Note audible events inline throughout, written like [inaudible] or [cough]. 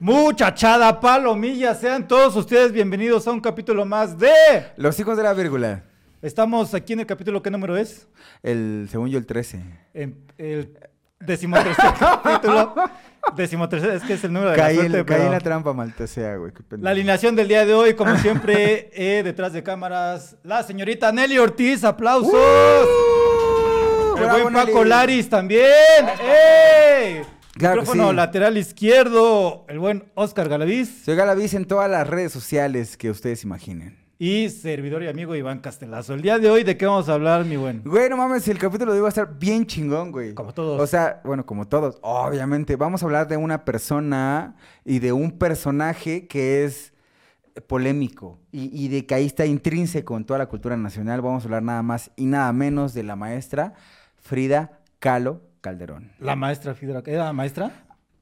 Muchachada, palomilla, sean todos ustedes bienvenidos a un capítulo más de... Los hijos de la vírgula. Estamos aquí en el capítulo, ¿qué número es? El, según yo, el 13. En el decimotercer [laughs] capítulo. Decimotercer, es que es el número de Caí, la en- suerte, caí en la trampa maltesea, güey. qué pendejo. La alineación del día de hoy, como [laughs] siempre, eh, detrás de cámaras, la señorita Nelly Ortiz, aplausos. El buen Paco. Laris también. ¡Ey! Claro Micrófono sí. lateral izquierdo, el buen Oscar Galaviz. Soy Galaviz en todas las redes sociales que ustedes imaginen. Y servidor y amigo Iván Castelazo. El día de hoy, ¿de qué vamos a hablar, mi buen? Güey, no mames, el capítulo de hoy va a estar bien chingón, güey. Como todos. O sea, bueno, como todos, obviamente. Vamos a hablar de una persona y de un personaje que es polémico y, y de que ahí está intrínseco en toda la cultura nacional. Vamos a hablar nada más y nada menos de la maestra Frida Kahlo Calderón. La maestra Fidra. ¿Era maestra?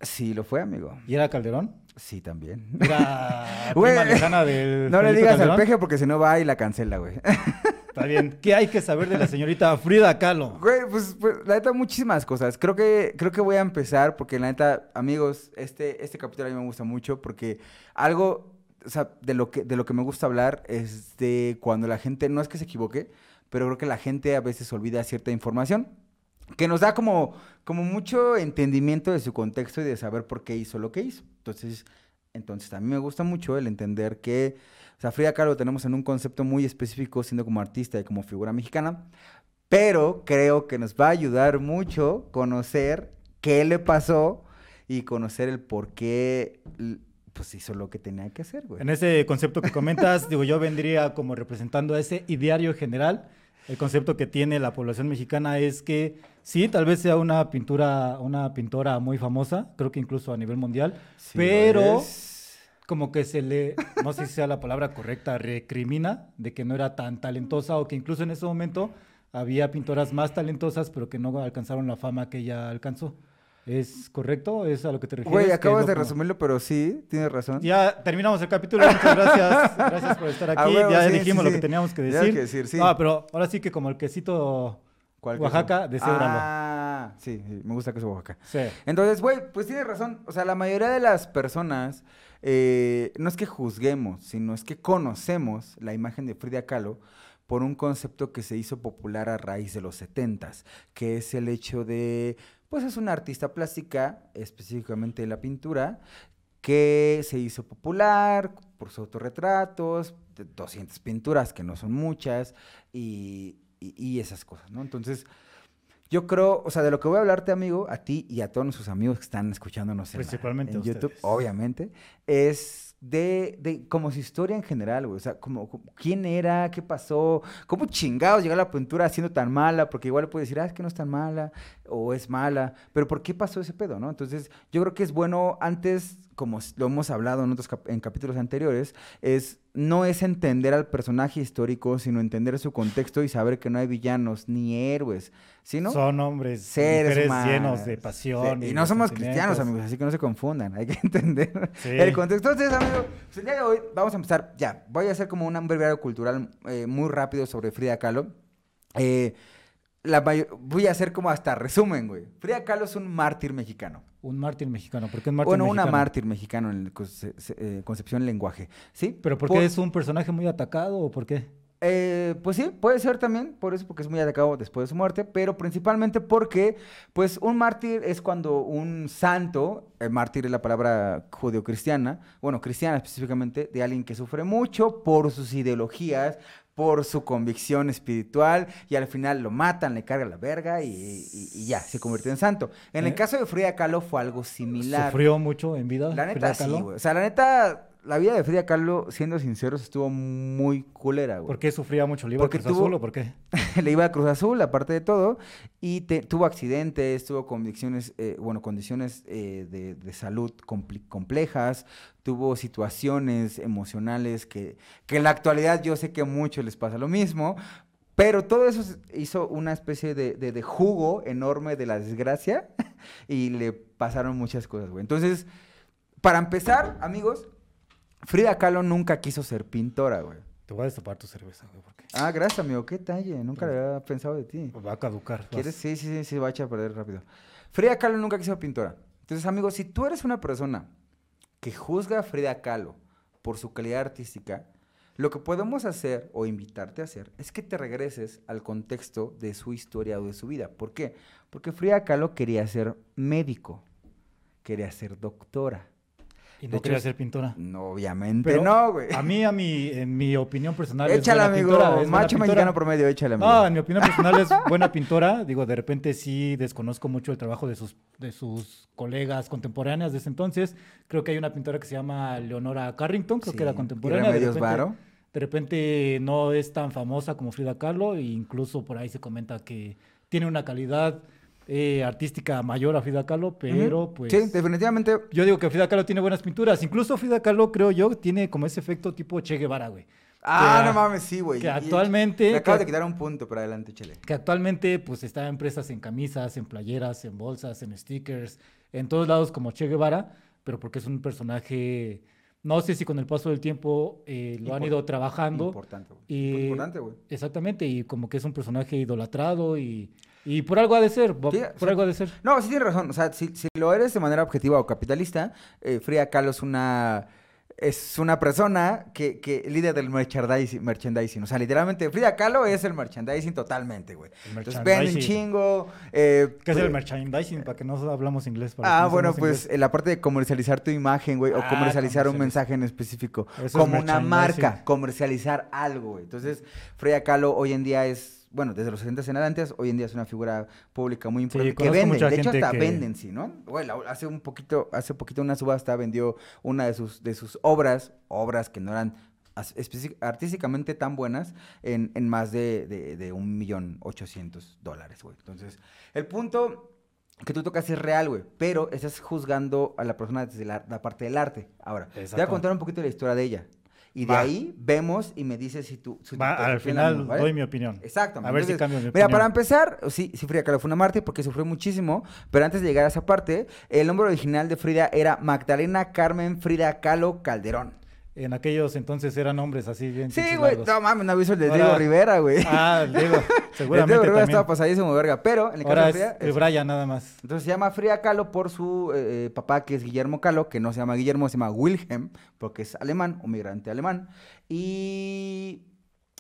Sí, lo fue, amigo. ¿Y era Calderón? Sí, también. Era [laughs] Güey, prima lejana del. No le digas al peje porque si no va y la cancela, güey. [laughs] Está bien. ¿Qué hay que saber de la señorita Frida Kahlo? Güey, pues, pues, la neta, muchísimas cosas. Creo que, creo que voy a empezar porque la neta, amigos, este, este capítulo a mí me gusta mucho porque algo, o sea, de lo que, de lo que me gusta hablar es de cuando la gente, no es que se equivoque, pero creo que la gente a veces olvida cierta información que nos da como, como mucho entendimiento de su contexto y de saber por qué hizo lo que hizo. Entonces, entonces a mí me gusta mucho el entender que, o sea, Frida Kahlo lo tenemos en un concepto muy específico, siendo como artista y como figura mexicana, pero creo que nos va a ayudar mucho conocer qué le pasó y conocer el por qué, pues hizo lo que tenía que hacer, güey. En ese concepto que comentas, [laughs] digo, yo vendría como representando a ese ideario general. El concepto que tiene la población mexicana es que sí, tal vez sea una pintura, una pintora muy famosa, creo que incluso a nivel mundial, Sí pero como que se le, no sé si sea la palabra correcta, recrimina de que no era tan talentosa o que incluso en ese momento había pintoras más talentosas, pero que no alcanzaron la fama que ella alcanzó. ¿Es correcto? ¿Es a lo que te refieres? Güey, Que acabas de como- resumirlo, pero sí, tienes razón. ya terminamos el capítulo, muchas gracias. Gracias por estar [laughs] aquí. ya sí, dijimos sí, lo que teníamos que decir. que decir, sí. Ah, pero ahora sí que como el quesito ¿Cuál Oaxaca, queso? deshébralo. Ah, sí, sí, me gusta queso Oaxaca. Sí. Entonces, güey, pues tienes razón. O sea, la mayoría de las personas, eh, no es que juzguemos, sino es que conocemos la imagen de Frida Kahlo por un concepto que se hizo popular a raíz de los setentas, que es el hecho de, pues es una artista plástica, específicamente de la pintura, que se hizo popular por sus autorretratos, de 200 pinturas, que no son muchas, y, y- y esas cosas, ¿no? Entonces, yo creo, o sea, de lo que voy a hablarte, amigo, a ti y a todos nuestros amigos que están escuchándonos en, la- Principalmente en YouTube, obviamente, es de, de como su historia en general. O sea, como, como- quién era, qué pasó, cómo chingados llegó a la pintura siendo tan mala, porque igual le puede decir, ah, es que no es tan mala, o es mala, pero ¿por qué pasó ese pedo, no? Entonces, yo creo que es bueno, antes, como lo hemos hablado en otros cap- en capítulos anteriores, es no es entender al personaje histórico, sino entender su contexto y saber que no hay villanos ni héroes, sino Son hombres, seres humanos. llenos de pasión. Sí, Y no somos cristianos, amigos, así que no se confundan. Hay que [laughs] entender Sí. el contexto. Entonces, amigo, pues el día de hoy vamos a empezar. Ya, voy a hacer como un breviario cultural eh, muy rápido sobre Frida Kahlo. Eh, la voy a hacer como hasta resumen, güey. Frida Kahlo es un mártir mexicano. Un mártir mexicano. ¿Por qué un mártir Bueno, una mexicano? mártir mexicano en conce- eh, concepción lenguaje. ¿Sí? ¿Pero por qué es un personaje muy atacado o por qué? Eh, pues sí, puede ser también, por eso, porque es muy atacado después de su muerte, pero principalmente porque, pues, un mártir es cuando un santo, el mártir es la palabra judeocristiana, bueno, cristiana específicamente, de alguien que sufre mucho por sus ideologías, por su convicción espiritual, y al final lo matan, le carga la verga y, y- y ya, se convierte en santo. En el ¿Eh? caso de Frida Kahlo fue algo similar. ¿Sufrió mucho en vida? La neta sí, güey. O sea, la neta, la vida de Frida Kahlo, siendo sinceros, estuvo muy culera, güey. ¿Por qué sufría mucho? ¿Le iba a Porque Cruz tuvo- Azul o por qué? [laughs] le iba a Cruz Azul, aparte de todo, y te- tuvo accidentes, tuvo condiciones, eh, bueno, condiciones eh, de, de salud complejas, tuvo situaciones emocionales que, que en la actualidad yo sé que a muchos les pasa lo mismo, pero todo eso hizo una especie de, de- de jugo enorme de la desgracia [laughs] y le pasaron muchas cosas, güey. Entonces, para empezar, amigos, Frida Kahlo nunca quiso ser pintora, güey. Te voy a destapar tu cerveza, güey, porque Ah, gracias, amigo. ¿Qué talle? Nunca le había pensado de ti. va a caducar. vas. ¿Quieres? Sí, sí, sí, sí, va a echar a perder rápido. Frida Kahlo nunca quiso ser pintora. Entonces, amigo, si tú eres una persona que juzga a Frida Kahlo por su calidad artística, lo que podemos hacer o invitarte a hacer es que te regreses al contexto de su historia o de su vida. ¿Por qué? Porque Frida Kahlo quería ser médico, quería ser doctora. Y no quería es- ser pintora. No, obviamente Pero no, güey. A mí, a mi, en mi opinión personal, es Échale, buena amigo. pintora, es Macho mexicano promedio, échale, amigo. No, en mi opinión personal es buena pintora. [laughs] Digo, de repente sí desconozco mucho el trabajo de sus, de sus colegas contemporáneas de ese entonces. Creo que hay una pintora que se llama Leonora Carrington, creo Sí, que era y contemporánea. de repente- Varo. De repente no es tan famosa como Frida Kahlo e incluso por ahí se comenta que tiene una calidad eh, artística mayor a Frida Kahlo, pero pues... Sí, definitivamente. Yo digo que Frida Kahlo tiene buenas pinturas. Incluso Frida Kahlo, creo yo, tiene como ese efecto tipo Che Guevara, güey. Ah, Que- no mames, sí, güey. que actualmente- Le acabo que- de quitar un punto, pero adelante, échale. que actualmente pues está en presas en camisas, en playeras, en bolsas, en stickers, en todos lados como Che Guevara, pero porque es un personaje, no sé si con el paso del tiempo eh, lo han ido trabajando. Importante, güey. Importante, güey. Exactamente, y como que es un personaje idolatrado y, y por algo ha de ser, Sí, por algo ha de ser. No, sí tienes razón. O sea, si, si lo eres de manera objetiva o capitalista, eh, Frida Kahlo es una... Es una persona que, que líder del merchandising, merchandising. O sea, literalmente, Frida Kahlo es el merchandising totalmente, güey. El Entonces vende un merchandising. chingo. eh, ¿Qué es el pues- merchandising? Para que no hablamos inglés. para Ah, no bueno, pues la parte de comercializar tu imagen, güey, o Ah, comercializar un mensaje en específico, Eso es como una merchandising. marca, comercializar algo, güey. Entonces, Frida Kahlo hoy en día es, bueno, desde los 60 en adelante, hoy en día es una figura pública muy importante que conozco vende. mucha De hecho, hasta que- venden, sí, ¿no? La- hace un poquito, hace poquito una subasta vendió una de sus, de sus obras, obras que no eran artísticamente tan buenas, en, en más de, de, de un millón ochocientos dólares, güey. Entonces, el punto que tú tocas es real, güey, pero estás juzgando a la persona desde la, la parte del arte. Ahora, te voy a contar un poquito de la historia de ella. Y de Va. ahí vemos y me dices si tú... si Va, al final doy mi opinión. Exacto. A ver si cambio mi Mira, opinión. para empezar, sí, sí, Frida Kahlo fue una mártir porque sufrió muchísimo, pero antes de llegar a esa parte, el nombre original de Frida era Magdalena Carmen Frida Kahlo Calderón. En aquellos entonces eran hombres así bien Sí, güey, no mames, no aviso el de Ahora- Diego Rivera, güey. Ah, el Diego, [laughs] el seguramente Diego Rivera también. estaba pasadísimo, verga, pero en el caso Ahora de es Frida... el es- Brian nada más. Entonces se llama Frida Kahlo por su eh, papá, que es Guillermo Kahlo, que no se llama Guillermo, se llama Wilhelm, porque es alemán, un migrante alemán. Y,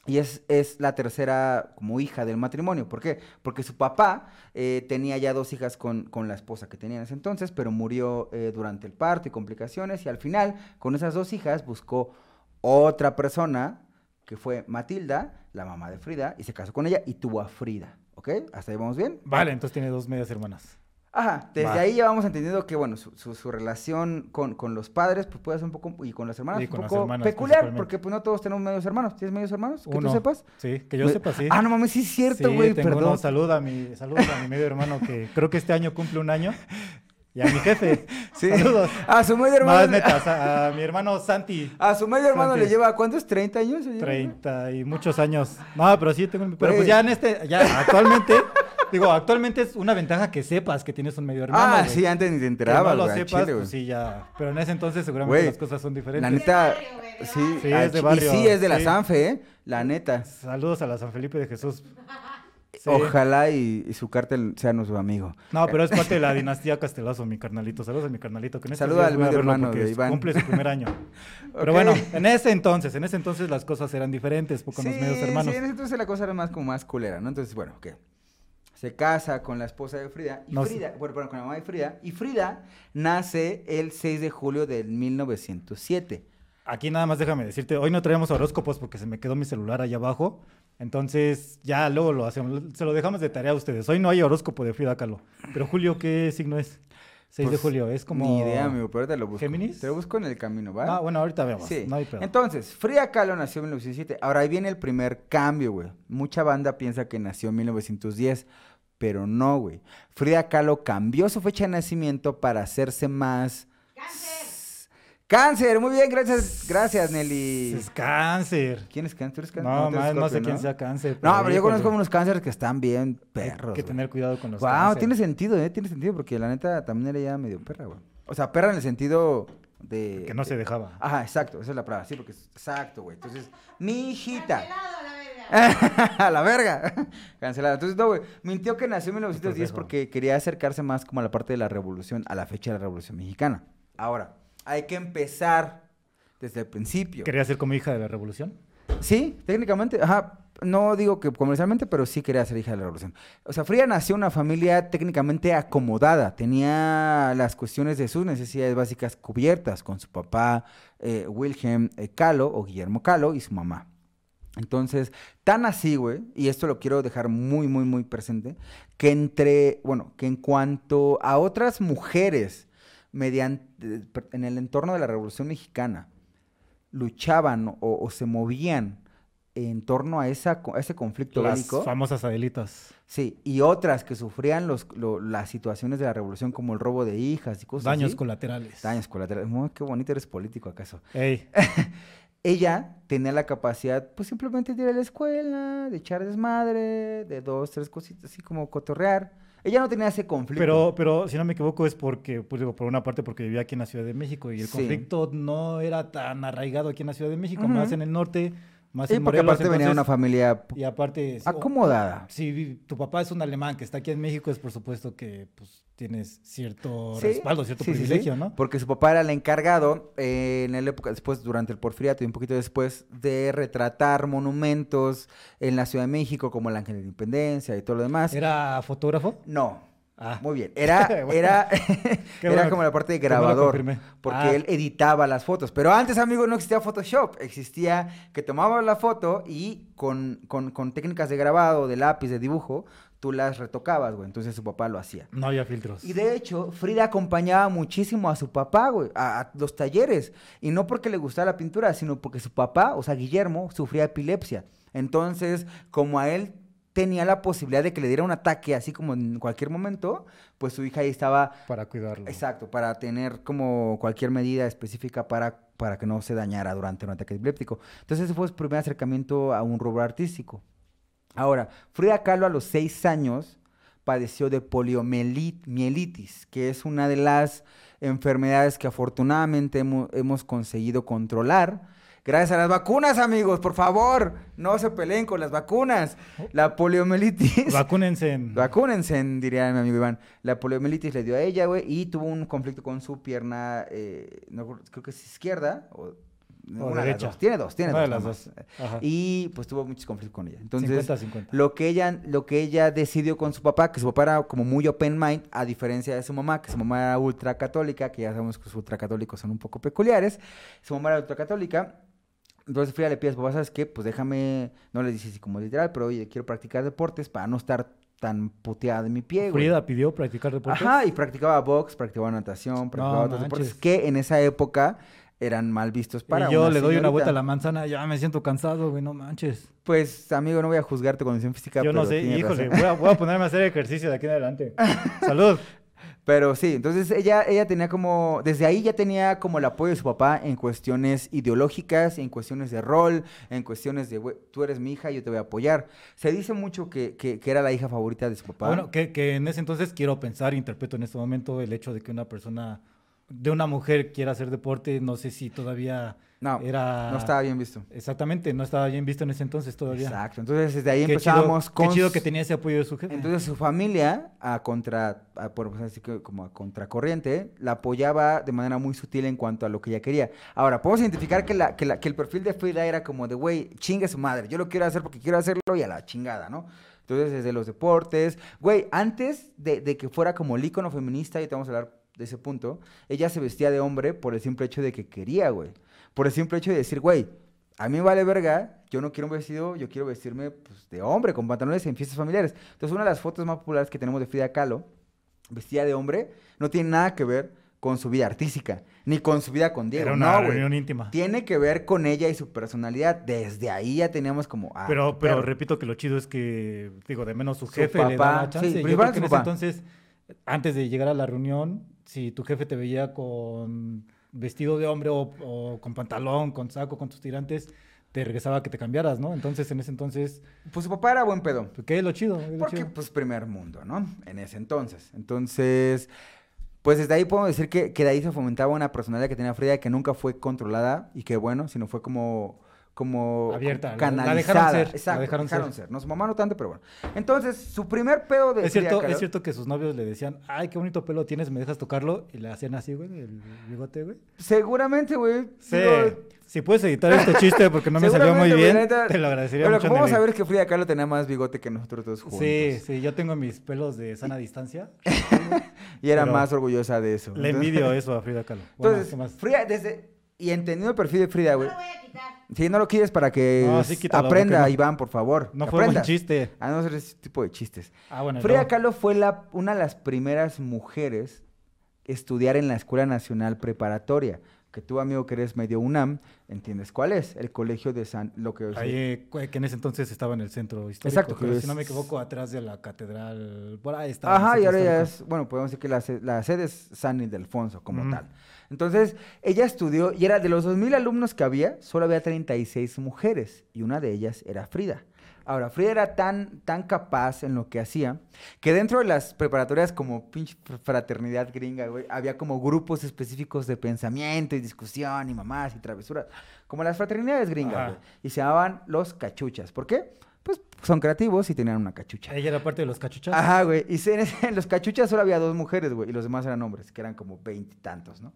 y es, es la tercera como hija del matrimonio. ¿Por qué? Porque su papá eh, tenía ya dos hijas con, con la esposa que tenía en ese entonces, pero murió eh, durante el parto y complicaciones. Y al final, con esas dos hijas, buscó otra persona, que fue Matilda, la mamá de Frida, y se casó con ella y tuvo a Frida. ¿Ok? ¿Hasta ahí vamos bien? Vale, entonces tiene dos medias hermanas. Ajá, desde Va. ahí ya vamos entendiendo que, bueno, su, su- su relación con, con los padres, pues puede ser un poco, y con las hermanas, un poco hermanas, peculiar, porque pues no todos tenemos medios hermanos. ¿Tienes medios hermanos? Que Uno. tú sepas. Sí, que yo Me- sepa, sí. Ah, no mames, sí es cierto, Sí, güey, tengo perdón. uno. Salud a mi, saludos a mi medio hermano que creo que este año cumple un año. [laughs] Y a mi jefe. [laughs] Sí. Saludos. A su medio hermano. neta, [laughs] a, a mi hermano Santi. A su medio hermano Santi. le lleva, ¿cuántos? ¿30 años? lleva? 30 y muchos años. No, pero sí tengo un- Pero pues ya en este, ya actualmente, [laughs] digo, actualmente es una ventaja que sepas que tienes un medio hermano. Ah, sí, antes ni te Que enterabas, no lo sepas, chile, pues sí, ya. Pero en ese entonces seguramente las cosas son diferentes. La neta, barrio, güey, de sí. Sí, es de barrio, Y sí, es de la sí. Sanfe, ¿eh? La neta. Saludos a la San Felipe de Jesús. Sí. Ojalá y, y su cártel sea nuestro amigo. No, pero es parte de la dinastía Castelazo, mi carnalito. Saludos a mi carnalito. Que en estos Saluda al medio hermano de Iván. Cumple su primer año. [laughs] Pero Ok. bueno, en ese entonces, en ese entonces las cosas eran diferentes con los medios hermanos. Sí, en ese entonces la cosa era más como más culera, ¿no? Entonces, bueno, ¿qué? Se casa con la esposa de Frida. Y No. Frida, bueno, con la mamá de Frida. Y Frida nace el 6 de julio del 1907. Aquí nada más déjame decirte, hoy no traemos horóscopos porque se me quedó mi celular allá abajo. Entonces, ya luego lo hacemos, se lo dejamos de tarea a ustedes. Hoy no hay horóscopo de Frida Kahlo. Pero Julio, ¿qué signo es? 6 de Pues, julio, es como... Ni idea, amigo, pero ahorita lo busco. ¿Géminis? Te lo busco en el camino, ¿va? No, bueno, ahorita vemos. Sí. No hay pedo. Entonces, Frida Kahlo nació en 1907. Ahora ahí viene el primer cambio, güey. Mucha banda piensa que nació en 1910, pero no, güey. Frida Kahlo cambió su fecha de nacimiento para hacerse más... Cáncer. Cáncer, muy bien, gracias, gracias, Nelly. Es cáncer. ¿Quién es cáncer? ¿Tú eres cáncer? No, eres más, no sé quién sea cáncer. No, pero yo conozco unos cánceres que están bien hay perros. que güey. tener cuidado con los Wow, tiene sentido, ¿eh? Tiene sentido porque la neta también era ya medio perra, güey. O sea, perra en el sentido De, Que no de- se dejaba. Ajá, exacto, esa es la palabra, sí, porque es exacto, güey. Entonces, mi hijita. Cancelado [laughs] a la verga. a la verga. Cancelado. Entonces, no, güey. Mintió que nació en 1910 Perfecto. porque quería acercarse más como a la parte de la revolución, a la fecha de la revolución mexicana. Ahora, hay que empezar desde el principio. ¿Quería ser como hija de la revolución? Sí, técnicamente, ajá. No digo que comercialmente, pero sí quería ser hija de la revolución. O sea, Frida nació en una familia técnicamente acomodada. Tenía las cuestiones de sus necesidades básicas cubiertas con su papá eh, Wilhelm eh, Kahlo o Guillermo Kahlo y su mamá. Entonces, tan así, güey, y esto lo quiero dejar muy, muy, muy presente, que entre, bueno, que en cuanto a otras mujeres mediante, en el entorno de la Revolución Mexicana, luchaban o, o se movían en torno a, esa, a ese conflicto Las bélico. famosas Adelitas. Sí, y otras que sufrían los, lo- las situaciones de la revolución como el robo de hijas y cosas Daños así. colaterales. Daños colaterales. Muy, qué bonito eres político, ¿acaso? Ey, [laughs] Ella tenía la capacidad, pues simplemente de ir a la escuela, de echar desmadre, de dos, tres cositas así como cotorrear. Ella no tenía ese conflicto. pero, pero si no me equivoco es porque, pues digo, por una parte porque vivía aquí en la Ciudad de México y el Sí. conflicto no era tan arraigado aquí en la Ciudad de México, más en el norte, más Sí, en porque Morelos. aparte venía de una entonces- familia Y aparte, sí, o- acomodada. si tu papá es un alemán que está aquí en México, es por supuesto que pues, tienes cierto Sí, respaldo, cierto sí, sí, sí, privilegio, ¿no? Porque su papá era el encargado eh, en la época, después, durante el porfiriato y un poquito después, de retratar monumentos en la Ciudad de México, como el Ángel de la Independencia y todo lo demás. ¿Era fotógrafo? No. Ah. Muy bien. Era, [laughs] Bueno. era, [laughs] era bueno como la parte de grabador. Porque Ah. él editaba las fotos. Pero antes, amigo, no existía Photoshop. Existía que tomabas la foto y con, con, con técnicas de grabado, de lápiz, de dibujo, tú las retocabas, güey. Entonces su papá lo hacía. No había filtros. Y de hecho, Frida acompañaba muchísimo a su papá, güey, a, a los talleres. Y no porque le gustara la pintura, sino porque su papá, o sea, Guillermo, sufría epilepsia. Entonces, como a él tenía la posibilidad de que le diera un ataque, así como en cualquier momento, pues su hija ahí estaba, Para cuidarlo. exacto, para tener como cualquier medida específica para, para que no se dañara durante un ataque epiléptico. Entonces, ese fue su primer acercamiento a un rubro artístico. Ahora, Frida Kahlo a los seis años padeció de poliomielitis, que es una de las enfermedades que afortunadamente hemo- hemos, conseguido controlar. Gracias a las vacunas, amigos, por favor, no se peleen con las vacunas. La poliomielitis. [laughs] Vacúnense en... Vacúnense, diría mi amigo Iván. La poliomielitis le dio a ella, güey, y tuvo un conflicto con su pierna, eh, no, creo que es izquierda o, una de las derecha. dos. Tiene dos, tiene Una dos. de las dos. Ajá. Y pues tuvo muchos conflictos con ella. Entonces, 50-50. lo que ella, lo que ella decidió con su papá, que su papá era como muy open mind, a diferencia de su mamá, que su mamá era ultracatólica, que ya sabemos que los ultracatólicos son un poco peculiares. Su mamá era ultracatólica. Entonces Frida le pide a su papá, ¿sabes qué? Pues déjame, no le dice así como literal, pero oye, quiero practicar deportes para no estar tan puteada de mi pie, güey. Frida pidió practicar deportes. Ajá, y practicaba box, practicaba natación, practicaba otros manches. deportes que en esa época eran mal vistos para y yo una le doy una vuelta a la manzana, ya me siento cansado, güey, no manches. Pues, amigo, no voy a juzgar tu condición física, Yo no sé, híjole, voy a, voy a ponerme a hacer [laughs] ejercicio de aquí en adelante. Salud. [laughs] Pero sí, entonces ella, ella tenía como, desde ahí ya tenía como el apoyo de su papá en cuestiones ideológicas, en cuestiones de rol, en cuestiones de, "Güey, tú eres mi hija, yo te voy a apoyar. Se dice mucho que, que, que era la hija favorita de su papá. Bueno, que, que en ese entonces quiero pensar, interpreto en este momento el hecho de que una persona, de una mujer quiera hacer deporte, no sé si todavía no, era... no estaba bien visto. Exactamente, no estaba bien visto en ese entonces todavía. Exacto, entonces desde ahí Qué empezábamos chido, con... Qué chido que tenía ese apoyo de su jefe. Entonces su familia, a contra, a, por así que como a contracorriente, la apoyaba de manera muy sutil en cuanto a lo que ella quería. Ahora, podemos identificar que, la, que, la- que el perfil de Frida era como de, güey, chingue su madre, yo lo quiero hacer porque quiero hacerlo y a la chingada, ¿no? Entonces, desde los deportes, güey, antes de, de que fuera como el ícono feminista, y te vamos a hablar de ese punto, ella se vestía de hombre por el simple hecho de que quería, güey. Por el simple hecho de decir, güey, a mí vale verga, yo no quiero un vestido, yo quiero vestirme pues, de hombre, con pantalones en fiestas familiares. Entonces, una de las fotos más populares que tenemos de Frida Kahlo, vestida de hombre, no tiene nada que ver con su vida artística, ni con su vida con Diego. Era una no, reunión íntima. Tiene que ver con ella y su personalidad. Desde ahí ya teníamos como... ah, pero, pero repito que lo chido es que, digo, de menos su Su jefe le papá, daba chance. sí, Yo creo que en ese entonces, antes de llegar a la reunión, si tu jefe te veía con vestido de hombre o, o con pantalón, con saco, con tus tirantes, te regresaba a que te cambiaras, ¿no? Entonces, en ese entonces, Pues su papá era buen pedo. pues, ¿qué es lo chido? ¿Qué es lo Porque, chido? pues, primer mundo, ¿no? En ese entonces. Entonces, Pues desde ahí podemos decir que, que de ahí se fomentaba una personalidad que tenía Frida que nunca fue controlada y que bueno, sino fue como como Abierta, la- la canalizada. dejaron ser, la Exacto, dejaron dejaron ser. ser. No, su mamá no tanto, pero bueno. Entonces, su primer pedo de Es cierto, es cierto que sus novios le decían, ay, qué bonito pelo tienes, ¿me dejas tocarlo? Y le hacían así, güey, el bigote, güey. Seguramente, güey. Sí. digo, Si puedes editar este chiste porque no me salió muy bien, neta, te lo agradecería Pero lo mucho. que vamos a ver es que Frida Kahlo tenía más bigote que nosotros todos juntos. Sí, sí, yo tengo mis pelos de sana distancia. [laughs] Y era más orgullosa de eso. Le Entonces- envidio eso a Frida Kahlo. [laughs] Bueno, Entonces, ¿qué más? Frida, desde. Y entendiendo el perfil de Frida, No güey. lo voy a quitar. Si no lo quieres para que No, s- sí, quítalo, aprenda, no- Iván, por favor. No fue aprenda. chiste. A no ser ese tipo de chistes. Ah, bueno, Frida no. Kahlo fue la, una de las primeras mujeres estudiar en la Escuela Nacional Preparatoria. Que tú, amigo, que eres medio UNAM, entiendes cuál es. El colegio de San... Lo que Ahí, eh, que en ese entonces estaba en el centro histórico. Exacto, que es- si no me equivoco, atrás de la catedral. Por ahí estaba. Ajá, y ahora ya es, bueno, podemos decir que la, la sede es San Ildefonso como tal. Entonces, ella estudió, y era de los 2.000 alumnos que había, solo había 36 mujeres, y una de ellas era Frida. Ahora, Frida era tan, tan capaz en lo que hacía, que dentro de las preparatorias como pinche fr- fraternidad gringa, güey, había como grupos específicos de pensamiento y discusión y mamás y travesuras, como las fraternidades gringas, Ajá. güey, y se llamaban los cachuchas. ¿Por qué? Pues son creativos y tenían una cachucha. Ella era parte de los cachuchas. Ajá, güey. Y se- [laughs] en, los cachuchas solo había dos mujeres, güey. Y los demás eran hombres, que eran como veintitantos, ¿no?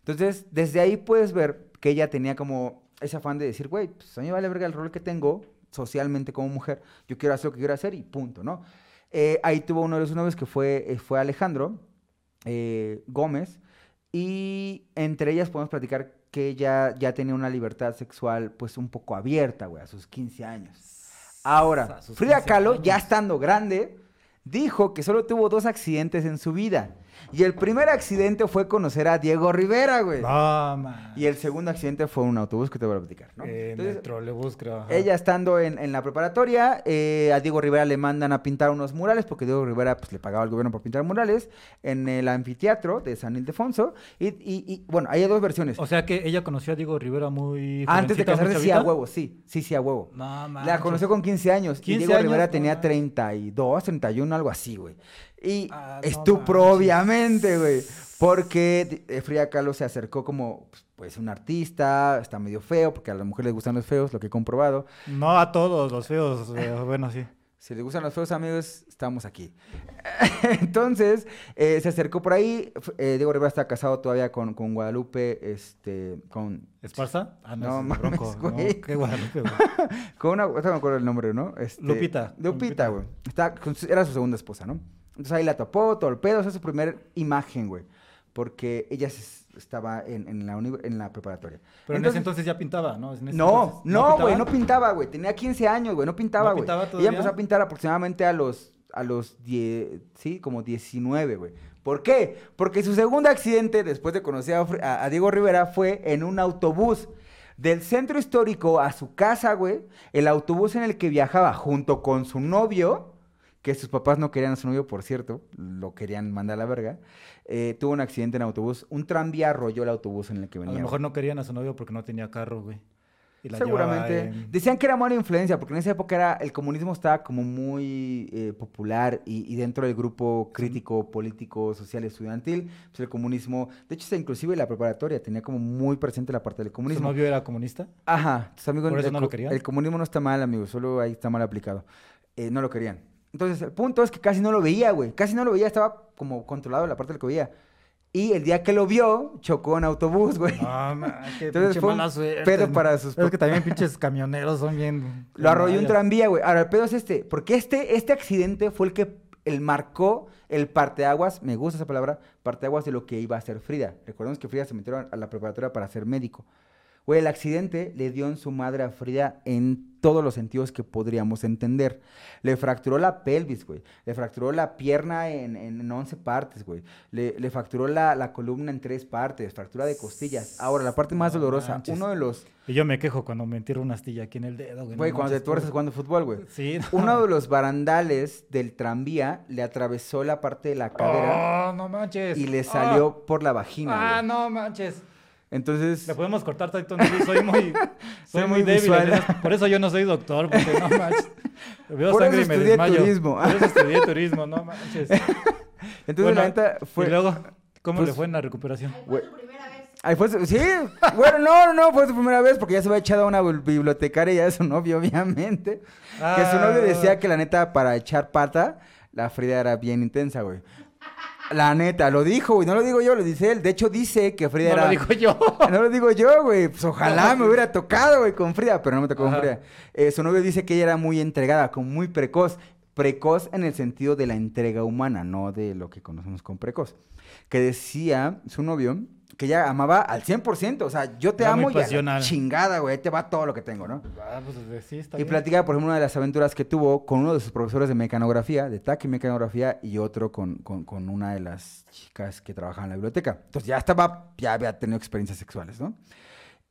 Entonces, desde ahí puedes ver que ella tenía como ese afán de decir, güey, pues a mí vale verga el rol que tengo socialmente como mujer. Yo quiero hacer lo que quiero hacer y punto, ¿no? Eh, ahí tuvo uno de sus novios que fue, eh, fue Alejandro eh, Gómez. Y entre ellas podemos platicar que ella ya tenía una libertad sexual, pues un poco abierta, güey, a sus 15 años. Ahora, Frida 15 Kahlo, ya estando grande, dijo que solo tuvo dos accidentes en su vida. Y el primer accidente fue conocer a Diego Rivera, güey. No, man. Y el segundo accidente fue un autobús que te voy a platicar, ¿no? En Entonces, el trolebús, creo. ajá. ella estando en, en la preparatoria, eh, a Diego Rivera le mandan a pintar unos murales, porque Diego Rivera pues, le pagaba al gobierno por pintar murales, en el anfiteatro de San Ildefonso. Y, y- y, bueno, hay dos versiones. O sea que ella conoció a Diego Rivera muy. Antes de casarse, sí, a huevo, sí, sí, sí, a huevo. No, La manches. conoció con 15 años. 15 y Diego años, Rivera no tenía manches. 32, 31, algo así, güey. Y Ah, no estupro, manches. obviamente, güey. Porque eh, Frida Kahlo se acercó como, pues, un artista, está medio feo, porque a las mujeres les gustan los feos, lo que he comprobado. No a todos los feos. eh, [laughs] bueno, sí. Si les gustan los feos amigos, estamos aquí. [laughs] Entonces, eh, se acercó por ahí. eh, Diego Rivera está casado todavía con, con Guadalupe, este, con, ¿Esparza? Ah, No no, ese es mames, Bronco. No, qué Guadalupe, güey. [laughs] con una, ahorita me acuerdo el nombre, ¿no? Este, Lupita, Lupita, Lupita. güey. Está Era su segunda esposa, ¿no? Entonces ahí la topó, todo el pedo, esa es su primer imagen, güey. Porque ella se- estaba en, en la, uni- en la preparatoria. Pero en ese entonces ya pintaba, ¿no? En ese No, entonces- no, güey, no pintaba, güey. Tenía 15 años, güey, no pintaba, ¿No güey. Ella todavía? empezó a pintar aproximadamente a los, a los 10, sí, como 19, güey. ¿Por qué? Porque su segundo accidente, después de conocer a, Fr- a- a Diego Rivera, fue en un autobús. Del centro histórico a su casa, güey, el autobús en el que viajaba junto con su novio, que sus papás no querían a su novio, por cierto, lo querían mandar a la verga, eh, tuvo un accidente en autobús. Un tranvía arrolló el autobús en el que A venía. lo güey. mejor no querían a su novio porque no tenía carro, güey. Y la llevaba Seguramente. en- Decían que era mala influencia, porque en esa época era, el comunismo estaba como muy eh, popular y, y dentro del grupo crítico, político, social, estudiantil, pues el comunismo, de hecho, inclusive la preparatoria tenía como muy presente la parte del ¿Su comunismo. novio era comunista? Ajá, entonces, amigo, ¿Por eso el, no lo querían? el comunismo no está mal, amigo, solo ahí está mal aplicado. Eh, no lo querían. Entonces, el punto es que casi no lo veía, güey. Casi no lo veía, estaba como controlado la parte del que veía. Y el día que lo vio, chocó en autobús, güey. No, man, qué [laughs] Entonces pinche fue un mala suerte. pedo ¿no? para sus Es que también pinches [laughs] camioneros son bien... Lo arrolló un tranvía, güey. Ahora, el pedo es este. Porque este, este accidente fue el que el marcó el parteaguas, me gusta esa palabra, parteaguas de lo que iba a hacer Frida. Recordemos que Frida se metió a la preparatoria para ser médico. Güey, el accidente le dio en su madre a Frida en todos los sentidos que podríamos entender. Le fracturó la pelvis, güey. Le fracturó la pierna en, en, en 11 partes, güey. Le, le fracturó la, la columna en tres partes, fractura de costillas. Ahora, la parte más No dolorosa, manches. uno de los... Y yo me quejo cuando me entierro una astilla aquí en el dedo, güey. no Güey, cuando te tuerces jugando fútbol, güey. Sí. [laughs] Uno de los barandales del tranvía le atravesó la parte de la cadera Oh, no manches. y le Ah. salió por la vagina. Ah, güey. no manches. Entonces, Le podemos cortar Nelly? [laughs] Soy muy, soy Soy muy muy débil. esas- Por eso yo no soy doctor, porque no [laughs] manches. Veo Por eso sangre y me estudié desmayo. turismo. Por eso estudié turismo, no manches. [laughs] entonces Bueno, la neta fue... Y luego, ¿Cómo Pues- le fue en la recuperación? Ahí fue su primera vez. Ahí fue su- Sí, bueno, no, no, no, fue su primera vez porque ya se había echado a una bibl- bibliotecaria ya de su novio, obviamente. Que su novio Ah. decía que la neta, para echar pata, la Frida era bien intensa, güey. La neta, lo dijo, güey, no lo digo yo, lo dice él. De hecho, dice que Frida No era... lo dijo yo. [laughs] No lo digo yo, güey. Pues ojalá me hubiera tocado, güey, con Frida, pero no me tocó con. Frida. Eh, su novio dice que ella era muy entregada, como muy precoz. Precoz en el sentido de la entrega humana, no de lo que conocemos como precoz. Que decía su novio que ella amaba al 100%. O sea, yo te Era amo y a la pasional. chingada, güey. Te va todo lo que tengo, ¿no? Ah, pues sí, está Y bien. platica, por ejemplo, una de las aventuras que tuvo con uno de sus profesores de mecanografía, de TAC y mecanografía, y otro con, con- con una de las chicas que trabajaba en la biblioteca. Entonces ya estaba, ya había tenido experiencias sexuales, ¿no?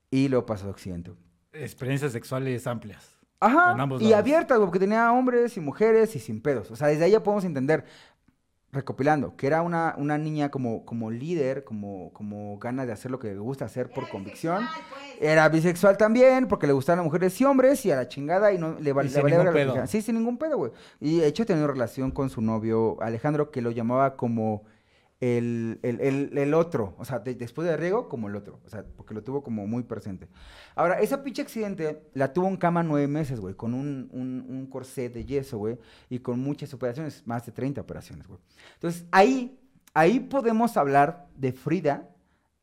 Y luego pasó accidente. Experiencias sexuales amplias. Ajá. En ambos y lados. abiertas, porque tenía hombres y mujeres y sin pedos. O sea, desde ahí ya podemos entender, recopilando, que era una, una niña como, como líder, como, como ganas de hacer lo que le gusta hacer por Era convicción. bisexual, pues. Era bisexual también, porque le gustaban las mujeres y hombres y a la chingada y no le, Y le sin valía. Sí, sin ningún pedo, güey. Y de hecho tenía relación con su novio Alejandro, que lo llamaba como el, el, el- el otro. O sea, de- después de Riego, como el otro. O sea, porque lo tuvo como muy presente. Ahora, esa pinche accidente la tuvo en cama nueve meses, güey, con un, un, un corset de yeso, güey, y con muchas operaciones, más de 30 operaciones, güey. Entonces, ahí, ahí podemos hablar de Frida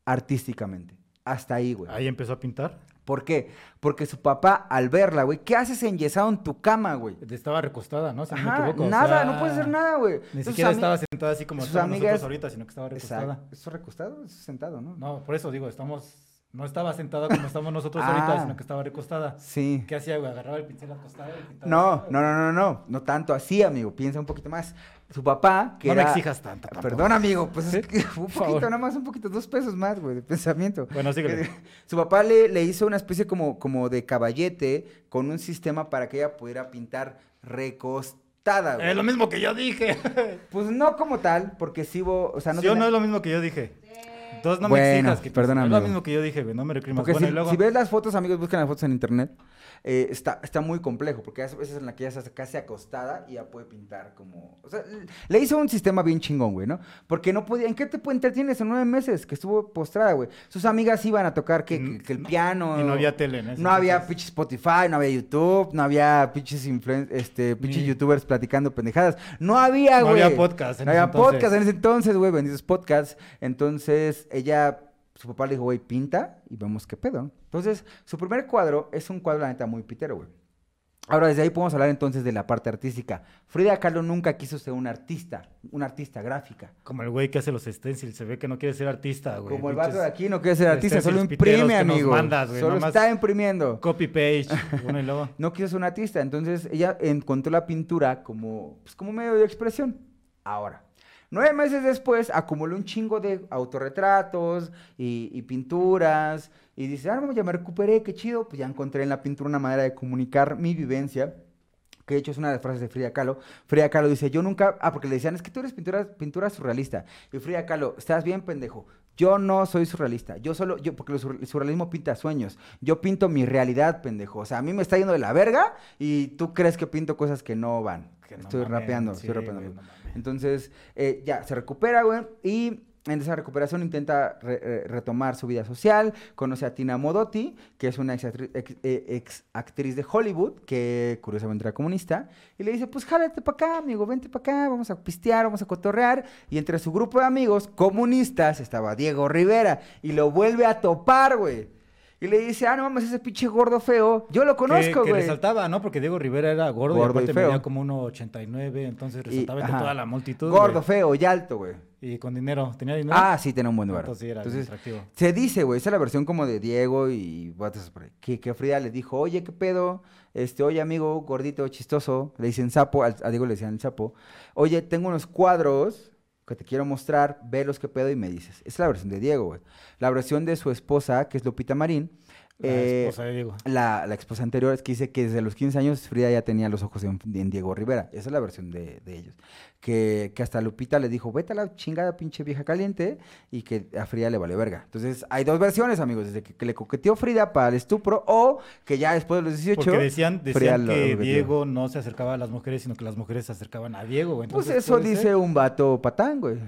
artísticamente. Hasta ahí, güey. Ahí empezó a pintar. ¿Por qué? Porque su papá, al verla, güey, ¿qué haces enyesado en tu cama, güey? Estaba recostada, ¿no? Si no me Ajá, equivoco. o nada, sea, no puedes hacer nada, güey. Ni Entonces, siquiera estaba sentada así como estamos amigas- nosotros ahorita, sino que estaba recostada. Exacto. ¿Eso recostado? Eso sentado, ¿no? No, por eso digo, estamos... No estaba sentada como estamos nosotros [laughs] Ah. ahorita, sino que estaba recostada. Sí. ¿Qué hacía, güey? Agarraba el pincel acostado y. No, no, no, no, no, no tanto así, amigo. Piensa un poquito más. Su papá, que No me exijas tanto. tampoco. Perdón, amigo, pues es ¿Sí? que [laughs] un poquito, nada más un poquito, dos pesos más, güey, de pensamiento. Bueno, síguele. Que- Su papá le, le hizo una especie como, como de caballete con un sistema para que ella pudiera pintar recostada. Es lo mismo que yo dije. [laughs] Pues no como tal, porque sí, hubo- o sea, no ¿Sí tenía- no es lo mismo que yo dije? Entonces no me exijas. Que perdóname, Es lo mismo que yo dije, güey. No me recrimas. Porque Bueno, si, y luego... si ves las fotos, amigos, buscan las fotos en internet, eh, está, está muy complejo, porque hay veces en la que ella está casi acostada y ya puede pintar como... O sea, le hizo un sistema bien chingón, güey, ¿no? Porque no podía... ¿En qué te entretienes en nueve meses que estuvo postrada, güey? Sus amigas iban a tocar que, que- que el piano... Y no había tele en ese No había pinches Spotify, no había YouTube, no había pinches este, pinches Ni- youtubers platicando pendejadas. No había, No güey. había podcast en No ese había entonces. podcast en ese entonces, güey, benditos podcasts. Entonces, ella, su papá le dijo, güey, pinta y vemos qué pedo. ¿no? Entonces, su primer cuadro es un cuadro, la neta, muy pitero, güey. Ahora, desde ahí podemos hablar entonces de la parte artística. Frida Kahlo nunca quiso ser un artista, una artista gráfica. Como el güey que hace los stencils. Se ve que no quiere ser artista, güey. Como el vato de aquí no quiere ser artista, solo imprime, amigo. mandas, güey, solo está imprimiendo. Copy page. Uno y luego. [laughs] no quiso ser una artista. Entonces ella encontró la pintura como, pues, como medio de expresión. Ahora, nueve meses después acumuló un chingo de autorretratos y, y pinturas. Y dice, ah, no, ya me recuperé, qué chido. Pues ya encontré en la pintura una manera de comunicar mi vivencia. Que de hecho es una de las frases de Frida Kahlo. Frida Kahlo dice, yo nunca... Ah, porque le decían, es que tú eres pintura, pintura surrealista. Y Frida Kahlo, estás bien, pendejo. Yo no soy surrealista. Yo solo... yo Porque el sur- el surrealismo pinta sueños. Yo pinto mi realidad, pendejo. O sea, a mí me está yendo de la verga y tú crees que pinto cosas que no van. Que no estoy rapeando, sí, estoy rapeando. Entonces, eh, ya, se recupera, güey, y en esa recuperación intenta re- eh, retomar su vida social, conoce a Tina Modotti, que es una ex, actri- ex- eh, actriz de Hollywood, que curiosamente era comunista, y le dice, pues jálate para acá, amigo, vente para acá, vamos a pistear, vamos a cotorrear, y entre su grupo de amigos comunistas estaba Diego Rivera, y lo vuelve a topar, güey. Y le dice, ah, no mames, ese pinche gordo feo. Yo lo conozco, que, que güey. resaltaba, ¿no? Porque Diego Rivera era gordo, Gordo y y aparte feo. medía como 1.89, entonces Y- resaltaba entre ajá. toda la multitud. Gordo, güey. feo y alto, güey. Y con dinero. ¿Tenía dinero? Ah, sí, tenía un buen lugar. Entonces sí era Entonces, atractivo. se dice, güey, esa es la versión como de Diego y que, que Frida le dijo, oye, ¿qué pedo? Este, oye, amigo, gordito, chistoso, le dicen sapo, a Diego le decían el sapo, oye, tengo unos cuadros que te quiero mostrar, velos qué pedo y me dices. Esa es la versión de Diego. La versión de su esposa, que es Lupita Marín, La eh, esposa de Diego. la, la esposa anterior es que dice que desde los 15 años Frida ya tenía los ojos en, en Diego Rivera. Esa es la versión de, de ellos. Que, que hasta Lupita le dijo, vete a la chingada pinche vieja caliente y que a Frida le vale verga. Entonces hay dos versiones, amigos. Desde que, que le coqueteó Frida para el estupro o que ya después de los 18... Porque decían, decían lo que coqueteó. Diego no se acercaba a las mujeres, sino que las mujeres se acercaban a Diego. Pues Entonces, eso puede dice ser. un vato patán, güey.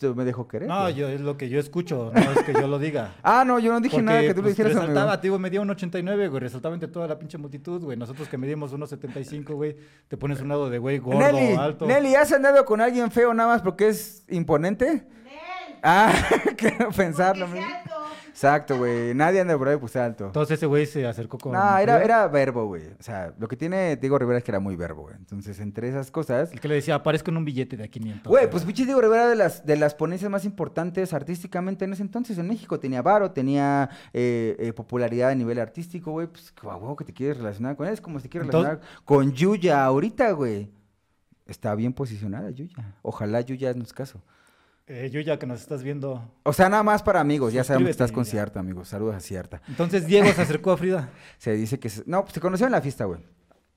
Yo me dejo querer. No, güey. yo es lo que yo escucho, no es que yo lo diga. [laughs] Ah, no, yo no dije Porque, nada que tú lo pues, dijeras, amigo. resaltaba, digo, medía un 89, güey, resaltaba entre toda la pinche multitud, güey. Nosotros que medimos 1.75, güey, te pones un lado de güey gordo, Nelly, alto. Nelly, ¿has andado con alguien feo nada más porque es imponente? Nel, Ah, [laughs] quiero pensarlo. porque sea alto. Exacto, güey. Nadie anda por ahí pues alto. Entonces ese güey se acercó con... No, era, era verbo, güey. O sea, lo que tiene Diego Rivera es que era muy verbo, güey. Entonces, entre esas cosas... El que le decía, aparezco en un billete de a 500. Güey, pues pinche Diego Rivera de las, de las ponencias más importantes artísticamente en ese entonces en México. Tenía varo, tenía eh, eh, popularidad a nivel artístico, güey. Pues, a huevo que te quieres relacionar con él. Es como si te quieres Entonces- relacionar con Yuya ahorita, güey. Está bien posicionada Yuya. Ojalá Yuya nos caso. Eh, yo ya que nos estás viendo. O sea, nada más para amigos. Ya sabemos que estás con. Cierta, amigos. Saludos a Cierta. Entonces Diego se acercó a Frida. [laughs] Se dice que... se- No, pues se conoció en la fiesta, güey.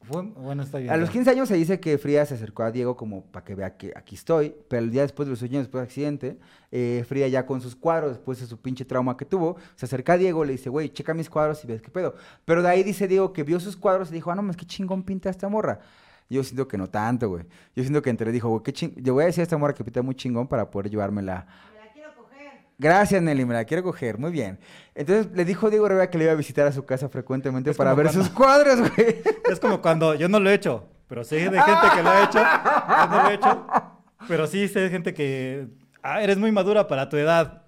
Fue- bueno, está bien. A los ya. 15 años se dice que Frida se acercó a Diego como para que vea que aquí estoy, pero el día después de los años después del accidente, eh, Frida ya con sus cuadros, después de su pinche trauma que tuvo, se acerca a Diego, le dice, güey, checa mis cuadros y ves qué pedo. Pero de ahí dice Diego que vio sus cuadros y dijo, ah, no, es que chingón pinta esta morra. Yo siento que no tanto, güey. Yo siento que entre dijo, güey, qué ching... Yo voy a decir a esta morra que pinta muy chingón para poder llevármela. Me la quiero coger. Gracias, Nelly, me la quiero coger. Muy bien. Entonces le dijo Diego Rivera que le iba a visitar a su casa frecuentemente Es para ver cuando- sus cuadros, güey. [laughs] Es como cuando yo no lo he hecho, pero sé de gente que lo ha hecho. Yo no lo he hecho, pero sí sé de gente que. Ah, eres muy madura para tu edad.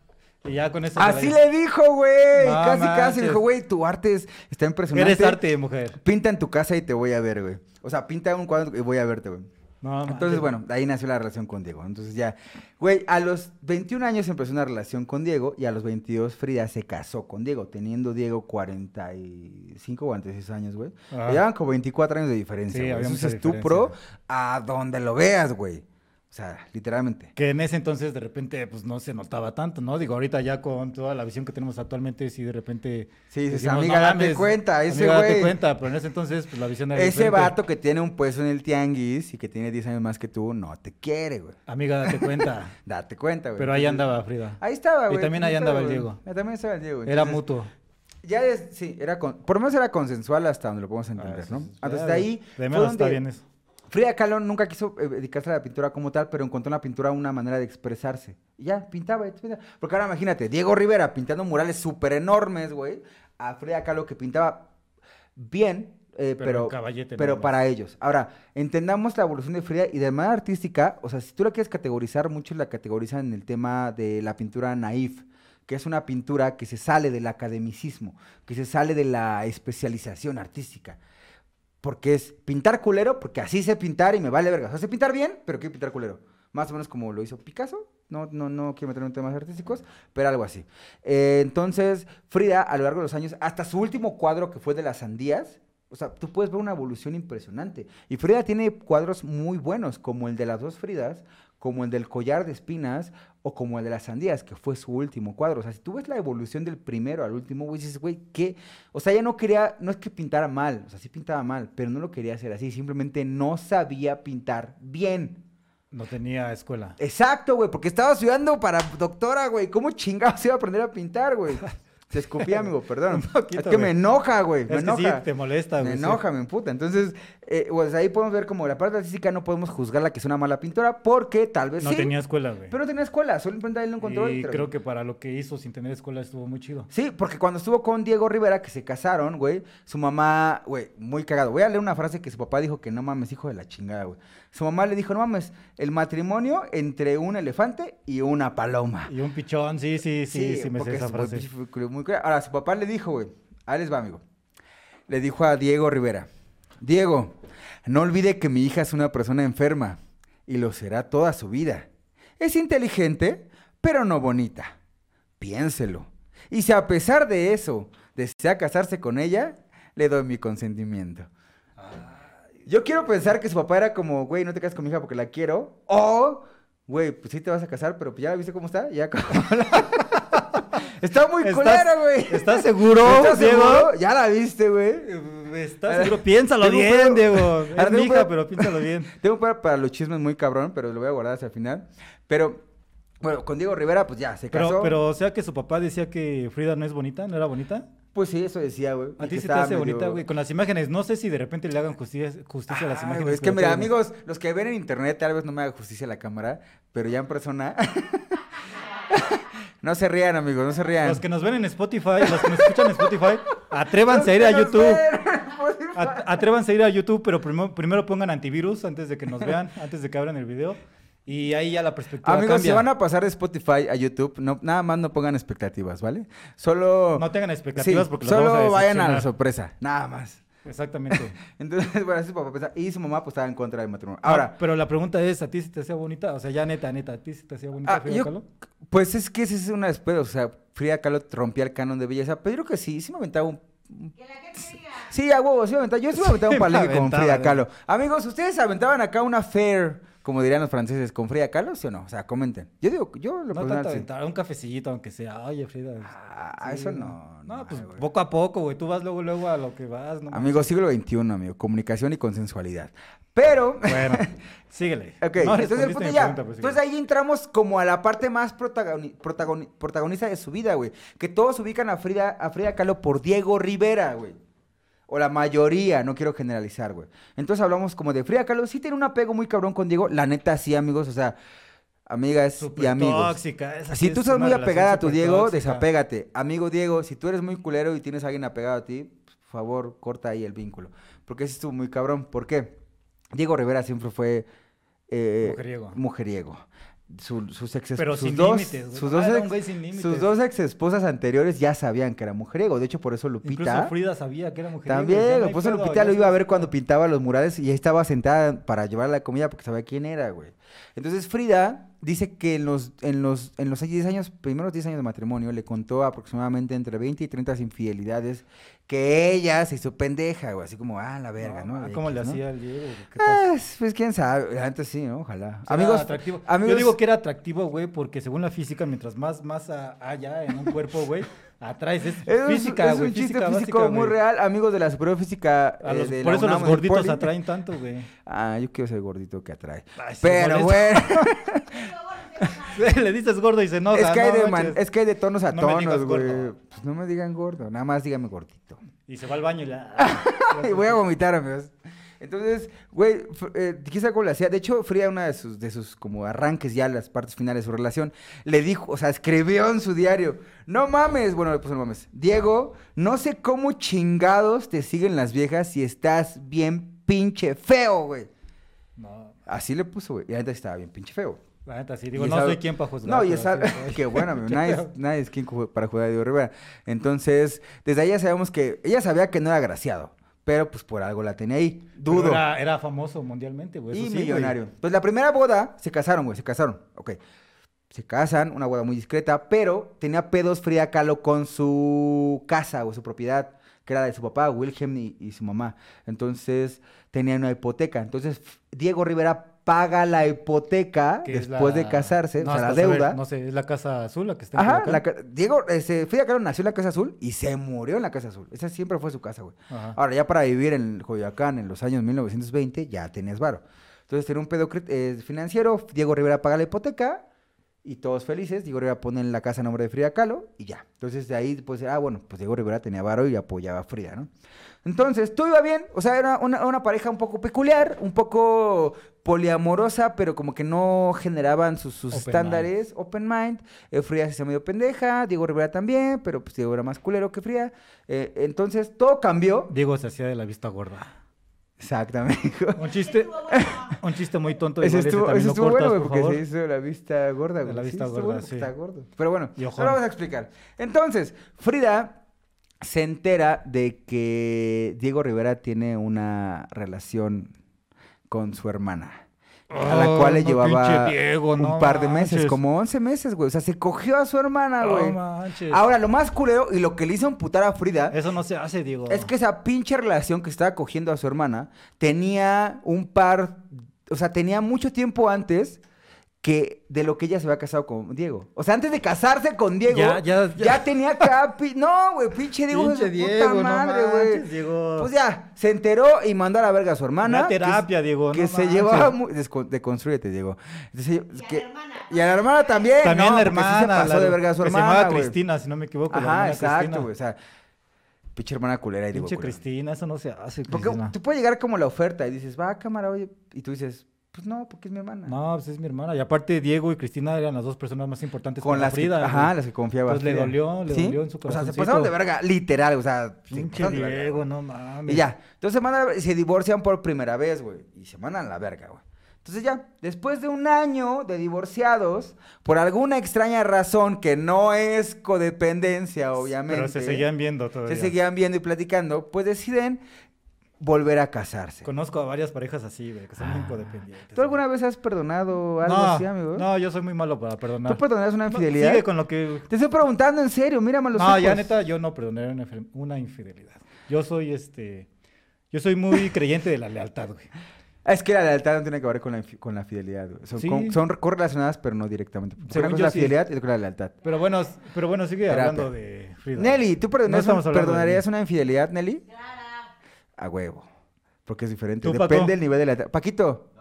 Y ya con eso. Así le dijo, güey. No casi, casi. manches. Dijo, güey, tu arte es- está impresionante. Eres arte, mujer. Pinta en tu casa y te voy a ver, güey. O sea, pinta un cuadro y voy a verte, güey. No, Entonces, bueno, de ahí nació la relación con Diego. Entonces ya, güey, a los 21 años empezó una relación con Diego y a los 22 Frida se casó con Diego, teniendo Diego 45 o 46 años, güey. Ajá. Llevaban como 24 años de diferencia, Sí, güey. había Eso mucha es estupro diferencia. a donde lo veas, güey. O sea, literalmente. Que en ese entonces de repente pues no se notaba tanto, ¿no? Digo, ahorita ya con toda la visión que tenemos actualmente, sí de repente... Sí, dices, decimos, amiga, "No date mames, cuenta, ese amiga, date güey". cuenta, pero en ese entonces pues la visión era Ese diferente. vato que tiene un puesto en el tianguis y que tiene 10 años más que tú, no te quiere, güey. Amiga, date cuenta. [laughs] Date cuenta, güey. pero ahí andaba Frida. Ahí estaba, Y güey. también ahí andaba el. Diego. También estaba el Diego. Era entonces, mutuo. Ya es, sí, era con, por lo menos era consensual hasta donde lo podemos entender, Ah, ¿no? Entonces de ahí De menos está bien eso. Frida Kahlo nunca quiso eh, dedicarse a la pintura como tal, pero encontró en la pintura una manera de expresarse. Y ya, pintaba. Porque ahora imagínate, Diego Rivera pintando murales súper enormes, güey, a Frida Kahlo que pintaba bien, eh, Pero pero, pero para ellos. Ahora, entendamos la evolución de Frida y de manera artística, o sea, si tú la quieres categorizar, muchos la categorizan en el tema de la pintura naif, que es una pintura que se sale del academicismo, que se sale de la especialización artística. Porque es pintar culero, porque así sé pintar y me vale verga. O sea, sé pintar bien, pero quiero pintar culero. Más o menos como lo hizo Picasso. No, no, no quiero meterme en temas artísticos, pero algo así. Eh, entonces, Frida, a lo largo de los años, hasta su último cuadro que fue de las sandías, o sea, tú puedes ver una evolución impresionante. Y Frida tiene cuadros muy buenos, como el de las dos Fridas, como el del collar de espinas o como el de las sandías, que fue su último cuadro. O sea, si tú ves la evolución del primero al último, güey, dices, güey, ¿qué? O sea, ella no quería, no es que pintara mal, o sea, sí pintaba mal, pero no lo quería hacer así, simplemente no sabía pintar bien. No tenía escuela. Exacto, güey, porque estaba estudiando para doctora, güey. ¿Cómo chingados iba a aprender a pintar, güey? [laughs] Se escupía, [laughs] amigo, perdón. Poquito, es que me enoja, güey, me Es que sí, enoja. te molesta, Me güey. sí. enoja, me emputa. Entonces, eh, pues ahí podemos ver como la parte artística no podemos juzgarla que es una mala pintora porque tal vez No sí, tenía escuela, güey. pero no tenía escuela, solamente él no encontró Y creo que para lo que hizo sin tener escuela estuvo muy chido. Sí, porque cuando estuvo con Diego Rivera, que se casaron, güey, su mamá, güey, muy cagado. Voy a leer una frase que su papá dijo que no mames, hijo de la chingada, güey. Su mamá le dijo, no mames, el matrimonio entre un elefante y una paloma. Y un pichón, sí, sí, sí, sí, me sé esa muy frase. muy Ahora, su papá le dijo, güey, ahí les va, amigo. Le dijo a Diego Rivera, Diego, no olvide que mi hija es una persona enferma y lo será toda su vida. Es inteligente, pero no bonita. Piénselo. Y si a pesar de eso desea casarse con ella, le doy mi consentimiento. Yo quiero pensar que su papá era como, güey, no te cases con mi hija porque la quiero. O, güey, pues sí te vas a casar, pero pues ya viste cómo está. Ya [laughs] como [laughs] Está muy ¿Estás- culera, güey. ¿Estás seguro, [laughs] ¿Estás Diego? seguro? Ya la viste, güey. ¿Estás seguro? Piénsalo bien, Diego. Es mi hija, pero piénsalo bien. Tengo para, para los chismes muy cabrón, pero lo voy a guardar hasta el final. Pero, bueno, con Diego Rivera, pues ya, se casó. Pero, pero, o sea que su papá decía que Frida no es bonita, no era bonita. Pues sí, eso decía, güey. A ti se te hace medio- bonita, güey. Con las imágenes, no sé si de repente le hagan justicia, justicia a las Ay, imágenes. es que mira, amigos, los que ven en internet tal vez no me haga justicia la cámara, pero ya en persona. [laughs] no se rían, amigos, no se rían. Los que nos ven en Spotify, los que nos escuchan en Spotify, [laughs] atrévanse a ir a YouTube. Atrévanse a ir a YouTube, pero primero, primero pongan antivirus antes de que nos vean, antes de que abran el video. Y ahí ya la perspectiva Amigos, cambia. si van a pasar de Spotify a YouTube, no, nada más no pongan expectativas, ¿vale? Solo. No tengan expectativas Sí, porque los vamos a solo vayan a la sorpresa, nada más. Exactamente. [laughs] Entonces, bueno, así es para pensar. Y su mamá pues estaba en contra del matrimonio. Ahora, Ahora, pero la pregunta es, ¿a ti se te hacía bonita? O sea, ya neta, neta, ¿a ti se te hacía bonita Ah, Frida yo- Kahlo? pues es que ese es una después, o sea, Frida Kahlo rompía el canon de belleza, pero yo creo que sí, sí me aventaba un... Que la gente diga. Sí, a huevo, sí me aventaba, yo sí me aventaba un [laughs] palenque con Frida Kahlo. Amigos, ¿ustedes aventaban acá una fair, como dirían los franceses, con Frida Kahlo, sí o no? O sea, comenten. Yo digo, yo lo No personal, tanto aventar, un cafecillito, aunque sea. Oye, Frida. Ah, eso no, No, no, pues güey. poco a poco, güey. Tú vas luego, luego a lo que vas. No Amigo, siglo XXI, amigo, comunicación y consensualidad. Pero... [laughs] Bueno, síguele. [laughs] Ok, No entonces, el punto ya. pregunta, pues, entonces ahí entramos como a la parte más protagoni- protagoni- protagonista de su vida, güey. Que todos ubican a Frida, a Frida Kahlo por Diego Rivera, güey. O la mayoría, no quiero generalizar, güey. Entonces hablamos como de Frida Kahlo. Sí tiene un apego muy cabrón con Diego. La neta, sí, amigos. O sea, amigas y Súper amigos. tóxica. esa Si tú es estás muy apegada a tu Diego, tóxica. desapégate. Amigo Diego, si tú eres muy culero y tienes a alguien apegado a ti, por favor, corta ahí el vínculo. Porque ese estuvo muy cabrón. ¿Por qué? Diego Rivera siempre fue... eh, Mujeriego. mujeriego. Su- sus ex Pero sus sin dos, sus dos, ex, güey sin límites. sus dos ex esposas anteriores ya sabían que era mujeriego. De hecho, por eso Incluso Lupita... Frida sabía que era mujer. También, por eso Lupita lo iba a ver cuando pintaba los murales y ahí estaba sentada para llevar la comida porque sabía quién era, güey. Entonces Frida dice que en los, en los, en los 10 años, primeros 10 años de matrimonio, le contó aproximadamente entre 20 y 30 infidelidades que ella se hizo pendeja, güey. Así como, ah, la verga, ¿no? Ah, ¿Cómo le ¿no? hacía el Diego? güey? ¿Qué pasa? Ah, pues quién sabe, antes sí, ¿no? Ojalá. Era Amigos, atractivo. amigos, Yo digo que era atractivo, güey, porque según la física, mientras más masa haya en un cuerpo, güey, atraes. Es, es un- física, es güey. un chiste físico básica, muy güey. real, amigos de la superior física. A eh, los- de por la eso los UNAM, del gorditos atraen tanto, güey. Ah, yo quiero ser gordito que atrae. Ay, Pero bueno. [laughs] [laughs] Le dices gordo y se enoja. Es que, hay no de man- manches. es que hay de tonos a No tonos, güey. Pues no me digan gordo, nada más dígame gordito. Y se va al baño y la... [laughs] y voy a vomitar, amigos. Entonces, güey, eh, quizá cómo le hacía. De hecho, Frida, una de sus, de sus como arranques ya, las partes finales de su relación, le dijo, o sea, escribió en su diario, no mames, bueno, le puso no mames, Diego, no sé cómo chingados te siguen las viejas si estás bien pinche feo, güey. No, Así le puso, güey. Y neta estaba bien pinche feo. La neta sí. Digo, no soy quien para juzgar. No, y esa... sí, [laughs] Qué bueno, [laughs] Nadie, es- nadie es quien para jugar a Diego Rivera. Entonces, desde ahí ya sabemos que... Ella sabía que no era agraciado. Pero, pues, por algo la tenía ahí. Dudo. Era, era famoso mundialmente, güey. y sí, güey. millonario. Pues la primera boda, se casaron, güey. Se casaron. Ok. Se casan, una boda muy discreta. Pero tenía pedos Frida Kahlo con su casa o su propiedad. Que era de su papá, Wilhelm y, y su mamá. Entonces, tenían una hipoteca. Entonces, Diego Rivera paga la hipoteca después de casarse. No, o sea, la saber, deuda. no sé, es la Casa Azul la que está en Ajá, la Diego, este, Frida Kahlo nació en la Casa Azul y se murió en la Casa Azul. Esa siempre fue su casa, güey. Ajá. Ahora, ya para vivir en Coyoacán en los años 1920, ya tenías varo. Entonces, tenía un pedo eh, financiero, Diego Rivera paga la hipoteca y todos felices. Diego Rivera pone en la casa a nombre de Frida Kahlo y ya. Entonces, de ahí, pues, ah, bueno, pues Diego Rivera tenía varo y apoyaba a Frida, ¿no? Entonces, todo iba bien. O sea, era una, una pareja un poco peculiar, un poco poliamorosa, pero como que no generaban sus, sus Open estándares. Open mind. Eh, Frida se medio pendeja, Diego Rivera también, pero pues Diego era más culero que Frida. Eh, entonces, todo cambió. Diego se hacía de la vista gorda. Exactamente. [laughs] Un chiste, un chiste muy tonto. Ese estuvo, ese estuvo bueno, cortas, güey, por porque se hizo la vista gorda, güey. la vista gorda, bueno sí. está gordo. Pero bueno, ahora vamos a explicar. Entonces, Frida se entera de que Diego Rivera tiene una relación con su hermana. A la Oh, cual le no, llevaba Diego, un no par de meses, manches. como 11 meses, güey. O sea, se cogió a su hermana, No güey. manches. Ahora, lo más culero y lo que le hizo amputar a Frida Eso no se hace, Diego. es que esa pinche relación que estaba cogiendo a su hermana tenía un par, o sea, tenía mucho tiempo antes que de lo que ella se había casado con Diego. O sea, antes de casarse con Diego, Ya, ya, ya, ya. tenía acá, pi- no, güey, pinche Diego, Pinche Diego, puta madre, güey. Diego. Pues ya, se enteró y mandó a la verga a su hermana. Una que terapia, Diego, Que no se manches. llevaba muy, deconstrúyete, Diego. Entonces, Y a que- la hermana. y a la hermana también. También no, la sí hermana. se pasó la- de verga a su que hermana, Se llamaba. Cristina, si no me equivoco. la Ajá, exacto, Cristina. güey. O sea, Pinche hermana culera y digo. Pinche culera. Cristina, eso no se hace, Porque Cristina. tú puedes llegar como la oferta y dices, va, cámara, oye. Y tú dices, pues no, porque es mi hermana. No, pues es mi hermana. Y aparte, Diego y Cristina eran las dos personas más importantes Con las Frida. que, ajá, las que confiaba. Pues le Frida. dolió, le ¿Sí? dolió en su O sea, se pasaron de verga, literal, o sea. se Pinche verga. Diego, no mames. Y ya. Entonces se, se divorcian por primera vez, güey. Y se mandan a la verga, güey. Entonces ya, después de un año de divorciados, por alguna extraña razón que no es codependencia, obviamente. Pero se seguían viendo todavía. se seguían viendo y platicando, pues deciden volver a casarse. Conozco a varias parejas así, güey, que son muy codependientes. Ah. ¿Tú alguna vez has perdonado algo no, así, amigo? No, yo soy muy malo para perdonar. ¿Tú perdonarías una No, infidelidad? sigue con lo que... Te estoy preguntando en serio, mírame los No, ojos. ya neta, yo no perdonaría una, infi- una infidelidad. Yo soy, este... Yo soy muy [laughs] creyente de la lealtad, güey. Es que la lealtad no tiene que ver con la, con la fidelidad. güey. Son, Sí. con- son correlacionadas, pero no directamente. Según yo la sí. fidelidad y es la lealtad. Pero bueno, pero bueno, sigue Terapia. hablando de Frida. Nelly, ¿tú No perdonarías, de una infidelidad, Nelly? Clara. A huevo. Porque es diferente. ¿Tú, Depende Paco? del nivel de lealtad. Paquito.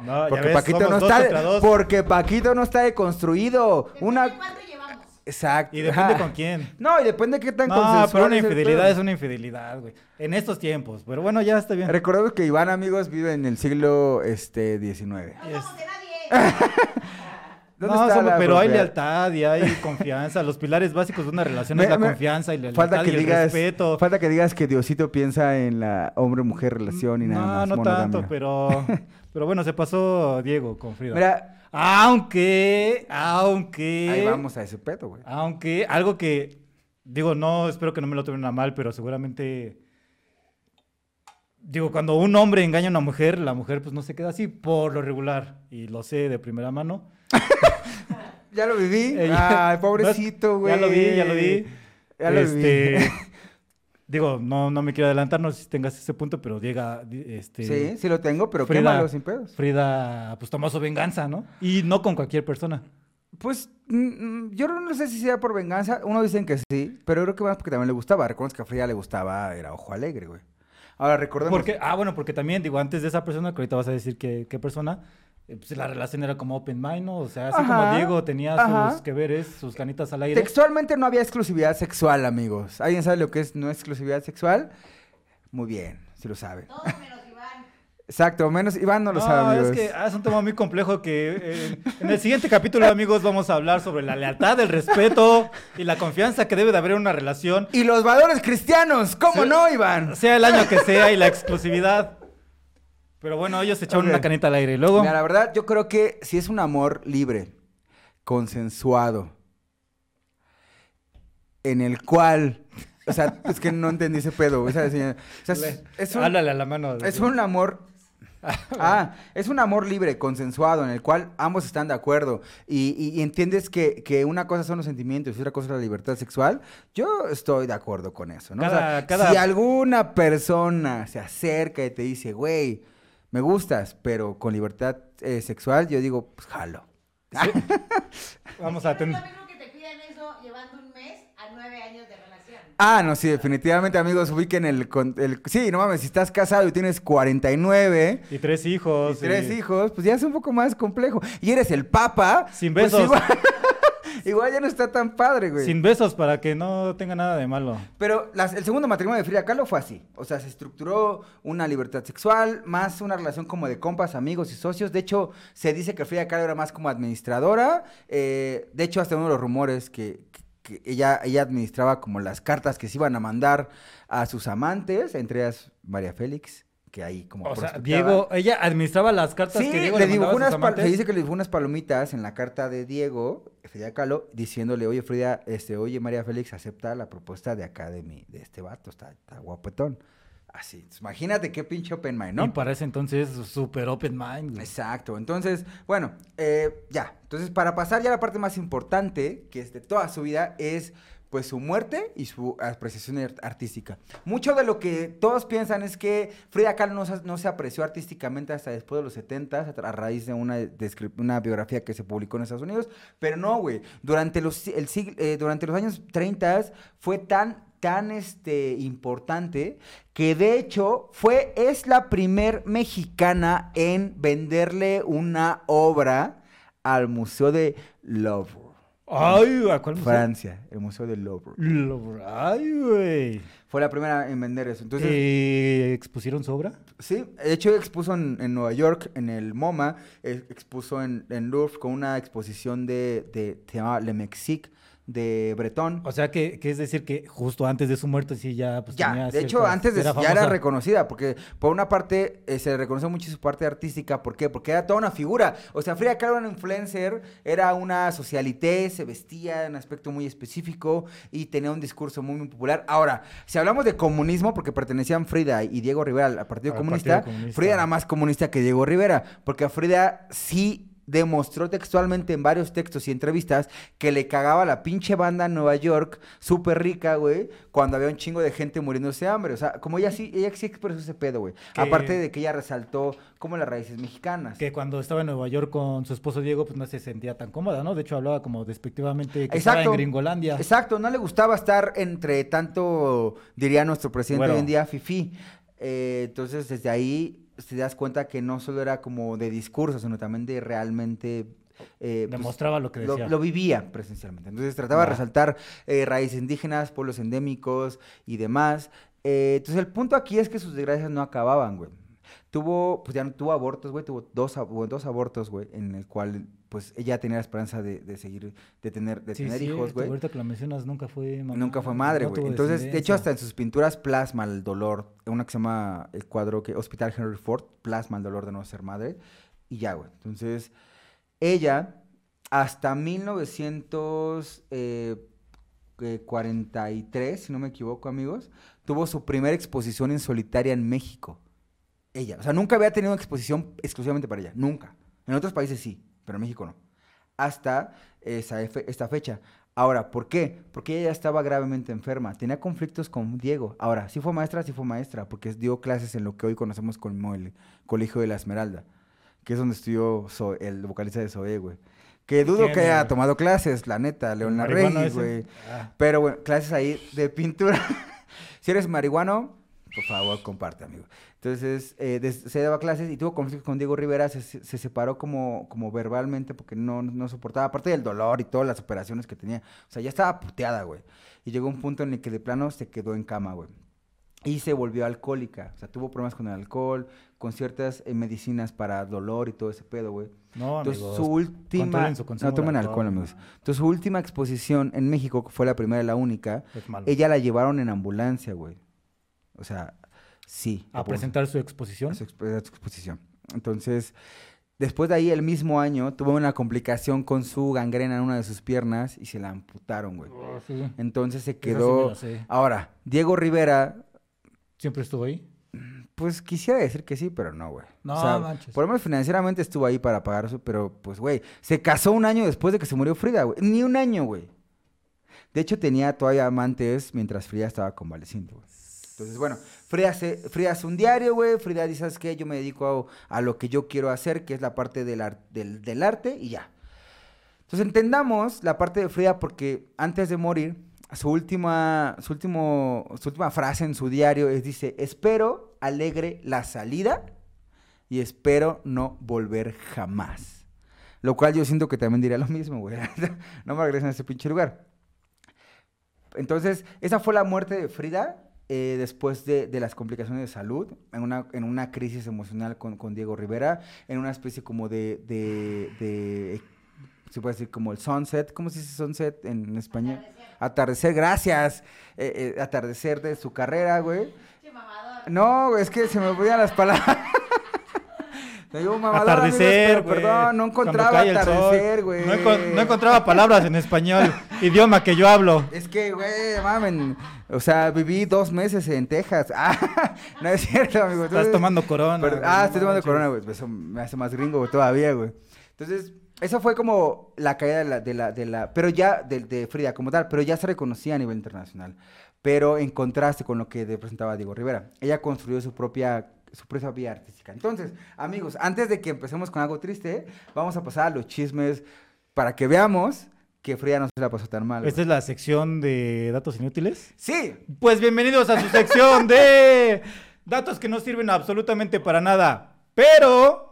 No, Porque ves, Paquito somos no dos está. Porque Paquito no está deconstruido. Depende Una. cuánto llevamos. Exacto. Y depende ajá. con quién. No, y depende de qué tan No, pero una infidelidad es una infidelidad, güey. En estos tiempos. Pero bueno, ya está bien. Recordemos que Iván, amigos, vive en el siglo este, XIX. No Yes. somos de nadie. [laughs] ¿Dónde No, está somos- la pero hay lealtad y hay confianza. Los pilares básicos de una relación Me- es la me- confianza y la lealtad Falta que y el digas, respeto. falta que digas que Diosito piensa en la hombre-mujer relación y nada no, más. no monogamia. tanto, pero, [laughs] pero bueno, se pasó Diego con Frida. Mira, Aunque, aunque, ahí vamos a ese pedo, güey. aunque algo que, digo, no, espero que no me lo tomen a mal, pero seguramente, digo, cuando un hombre engaña a una mujer, la mujer pues no se queda así por lo regular, y lo sé de primera mano. [laughs] Ya lo viví. Ella- Ay, [laughs] pobrecito, güey. Ya lo vi, ya lo vi. Ya lo Este, vi. [laughs] Digo, no, no me quiero adelantar, no sé si tengas ese punto, pero llega, este... Sí, sí lo tengo, pero Frida- quémalo sin pedos. Frida, pues tomó su venganza, ¿no? Y no con cualquier persona. Pues mm, mm, yo no sé si sea por venganza. Uno dicen que sí, pero creo que más porque también le gustaba. Recuerdas que a Frida le gustaba, era Ojo Alegre, güey. Ahora recordemos. Porque, ah, bueno, porque también, digo, antes de esa persona, que ahorita vas a decir que, qué persona, eh, pues la relación era como open mind, ¿no? O sea, así Ajá, como Diego tenía ajá. sus que veres, sus canitas al aire. Textualmente no había exclusividad sexual, amigos. ¿Alguien sabe lo que es no exclusividad sexual? Muy bien, si lo sabe. Todos menos Iván. Exacto, menos Iván no lo No, sabe, amigos. es que ah, es un tema muy complejo que eh, en el siguiente capítulo, amigos, vamos a hablar sobre la lealtad, el respeto y la confianza que debe de haber en una relación, Y los valores cristianos, ¿cómo Sí. no, Iván? sea el año que sea y la exclusividad. Pero bueno, ellos se echaron una canita al aire. Y luego, Mira, la verdad, yo creo que si es un amor libre, consensuado, en el cual, o sea, [laughs] es que no entendí ese pedo, o sea, sí, o sea, es, un, háblale a la mano. es un amor, [laughs] ah, es un amor libre, consensuado, en el cual ambos están de acuerdo y, y- y entiendes que, que una cosa son los sentimientos y otra cosa es la libertad sexual. Yo estoy de acuerdo con eso, ¿no? O sea, Cada- cada- si alguna persona se acerca y te dice, güey, me gustas, pero con libertad eh, sexual, yo digo, pues jalo. [laughs] Vamos a no es tener... lo mismo que te pidan eso llevando un mes a nueve años de relación. Ah, no, sí, definitivamente, amigos, ubiquen el, con- el... Sí, no mames, si estás casado y tienes 49 Y tres hijos. y tres y- hijos, pues ya es un poco más complejo. Y eres el papa. Sin pues besos. igual, [laughs] [laughs] igual ya no está tan padre, güey. Sin besos para que no tenga nada de malo. Pero las- el segundo matrimonio de Frida Kahlo fue así. O sea, se estructuró una libertad sexual, más una relación como de compas, amigos y socios. De hecho, se dice que Frida Kahlo era más como administradora. Eh, de hecho, hasta uno de los rumores que, que ella, ella administraba como las cartas que se iban a mandar a sus amantes, entre ellas María Félix, que ahí como O sea. Diego, ella administraba las cartas Sí, que Diego le dibujó unas se dice que le dibujó unas palomitas en la carta de Diego, Frida Kahlo, diciéndole, oye Frida, este, oye María Félix, acepta la propuesta de acá de mi, de este vato, está, está guapetón. Así, entonces, imagínate qué pinche open mind, ¿no? Y para ese entonces, súper open mind. Exacto, entonces, bueno, eh, ya, entonces para pasar ya a la parte más importante, que es de toda su vida, es pues su muerte y su apreciación art- artística. Mucho de lo que todos piensan es que Frida Kahlo no, se- apreció artísticamente hasta después de los 70 a, raíz de una, biografía que se publicó en Estados Unidos, pero no, güey, durante los, eh, durante los años 30 fue tan tan este importante que de hecho fue es la primer mexicana en venderle una obra al Museo de Louvre. Ay, ¿a cuál museo? Francia, el Museo del Louvre. Louvre. Ay, güey. Fue la primera en vender eso. Entonces, Eh, ¿Expusieron su obra? sí, de hecho expuso en, en Nueva York, en el MoMA, eh, expuso en, en Louvre con una exposición de, de se llama Le Mexique de Breton. O sea, que, que es decir que justo antes de su muerte sí ya pues, Ya, tenía de hecho, antes de era ya era reconocida, porque por una parte eh, se le reconoció mucho su parte artística, ¿por qué? Porque era toda una figura. O sea, Frida Kahlo era una influencer, era una socialité, se vestía en un aspecto muy específico y tenía un discurso muy, muy popular. Ahora, si hablamos de comunismo, porque pertenecían Frida y Diego Rivera al Partido, Comunista, Partido Comunista. Frida era más comunista que Diego Rivera, porque a Frida sí demostró textualmente en varios textos y entrevistas que le cagaba la pinche banda en Nueva York, súper rica, güey, cuando había un chingo de gente muriéndose de hambre. O sea, como ella sí, ella sí expresó ese pedo, güey. Aparte de que ella resaltó como las raíces mexicanas. Que cuando estaba en Nueva York con su esposo Diego, pues no se sentía tan cómoda, ¿no? De hecho, hablaba como despectivamente que estaba en Exacto. Gringolandia. Exacto, no le gustaba estar entre tanto, diría nuestro presidente Bueno. hoy en día, Fifi. Eh, entonces, desde ahí te das cuenta que no solo era como de discurso, sino también de realmente... eh, pues, Demostraba lo que decía. lo vivía presencialmente. Entonces trataba de resaltar eh, raíces indígenas, pueblos endémicos y demás. Eh, entonces el punto aquí es que sus desgracias no acababan, güey. Tuvo, pues ya no tuvo abortos, güey, tuvo dos, dos abortos, güey, en el cual, pues ella tenía la esperanza de, de seguir, de tener, de Sí, tener sí, hijos, güey. Ahorita que lo mencionas, nunca fue mamá. Nunca fue madre, güey. Entonces, de hecho, hasta en sus pinturas plasma el dolor. Una que se llama el cuadro que Hospital Henry Ford, plasma el dolor de no ser madre. Y ya, güey. Entonces, ella, hasta 1943, si no me equivoco, amigos, tuvo su primera exposición en solitaria en México. Ella. O sea, nunca había tenido una exposición exclusivamente para ella. Nunca. En otros países sí, pero en México no. Hasta esa, esta fecha. Ahora, ¿por qué? Porque ella ya estaba gravemente enferma. Tenía conflictos con Diego. Ahora, sí fue maestra, sí fue maestra, porque dio clases en lo que hoy conocemos como el Colegio de la Esmeralda, que es donde estudió el vocalista de Zoé, güey. Que dudo ¿Quién, que haya tomado clases, la neta, Larregui, ese? güey. Ah. Pero, bueno, clases ahí de pintura. [laughs] si eres marihuano, por favor, comparte, amigo. Entonces, eh, des- se daba clases y tuvo conflictos con Diego Rivera, se, se- se separó como, como verbalmente porque no, no soportaba, aparte del dolor y todas las operaciones que tenía. O sea, ya estaba puteada, güey. Y llegó un punto en el que de plano se quedó en cama, güey. Y se volvió alcohólica. O sea, tuvo problemas con el alcohol, con ciertas eh, medicinas para dolor y todo ese pedo, güey. No, Entonces, amigos. su última... controlen su consumo no tomen alcohol, alcohol, amigos. Entonces, su última exposición en México, que fue la primera y la única, ella la llevaron en ambulancia, güey. O sea, sí. a presentar su exposición. su, exp- a su exposición. Entonces, después de ahí, el mismo año, tuvo una complicación con su gangrena en una de sus piernas y se la amputaron, güey. Oh, sí. Entonces se sí quedó... sé. Ahora, Diego Rivera, ¿Siempre estuvo ahí? pues quisiera decir que sí, pero no, güey. No o sea, manches. Por lo menos financieramente estuvo ahí para pagar eso, pero pues, güey, se casó un año después de que se murió Frida, güey. Ni un año, güey. De hecho, tenía todavía amantes mientras Frida estaba convaleciente, güey. Entonces, bueno, Frida hace, Frida hace un diario, güey. Frida dice, ¿sabes qué? Yo me dedico a, a lo que yo quiero hacer, que es la parte del, ar- del, del arte, y ya. Entonces, entendamos la parte de Frida porque antes de morir, su última, su último, su última frase en su diario es, dice, espero alegre la salida y espero no volver jamás. Lo cual yo siento que también diría lo mismo, güey. [laughs] no me regresen a ese pinche lugar. Entonces, esa fue la muerte de Frida eh, después de, de las complicaciones de salud, en una, en una crisis emocional con, con Diego Rivera, en una especie como de, de, de, se puede decir como el sunset, ¿cómo se dice sunset en español? Atardecer, gracias. Eh, eh, atardecer de su carrera, güey. Mamador. No, es que se me olvidan las palabras. Me digo mamador, amigos, Atardecer, pero güey. perdón, no encontraba atardecer, güey. No, encon- no encontraba palabras en español, [laughs] idioma que yo hablo. Es que, güey, mamen. O sea, viví dos meses en Texas. [laughs] Ah, no es cierto, amigo. Estás tomando corona. Pero- güey, ah, estoy tomando manches. corona, güey. Eso me hace más gringo güey, todavía, güey. Entonces, eso fue como la caída de la, de la, de la, pero ya, de, de Frida como tal, pero ya se reconocía a nivel internacional. Pero en contraste con lo que representaba Diego Rivera. Ella construyó su propia, su propia vía artística. Entonces, amigos, antes de que empecemos con algo triste, vamos a pasar a los chismes para que veamos que Frida no se la pasó tan mal. Esta güey. es la sección de datos inútiles. Sí, Pues bienvenidos a su sección de datos que no sirven absolutamente para nada, pero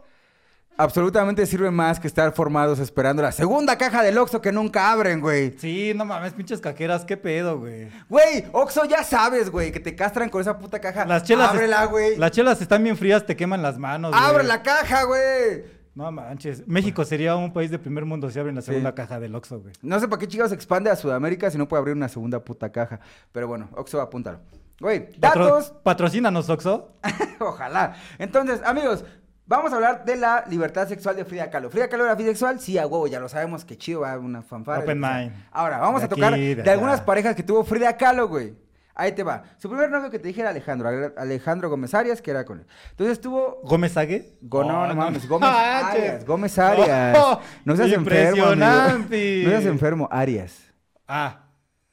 absolutamente sirve más que estar formados esperando la segunda caja del Oxxo que nunca abren, güey. Sí, no mames, pinches caqueras, qué pedo, güey. Güey, Oxxo ya sabes, güey, que te castran con esa puta caja. Las chelas. Ábrela, güey. Las chelas están bien frías, te queman las manos. güey. Abre la caja, güey. No manches. México sería un país de primer mundo si abren la Sí. segunda caja del Oxxo, güey. No sé para qué chicos se expande a Sudamérica si no puede abrir una segunda puta caja. Pero bueno, Oxxo, apúntalo. Güey, Patro- datos. Patrocínanos, Oxxo. [laughs] Ojalá. Entonces, amigos, vamos a hablar de la libertad sexual de Frida Kahlo. ¿Frida Kahlo era bisexual? Sí, a huevo, ya lo sabemos, que chido, va una fanfarra. Open mind. Ahora, vamos De a tocar aquí, de, algunas parejas que tuvo Frida Kahlo, güey. Ahí te va. Su primer novio que te dije era Alejandro, Ale- Alejandro Gómez Arias, que era con él. Entonces tuvo... ¿Gómez Ague? Go- no, Oh, no mames, Gómez [laughs] manches. Arias, Gómez Arias. Oh, no seas enfermo, amigo. No seas enfermo, Arias. Ah,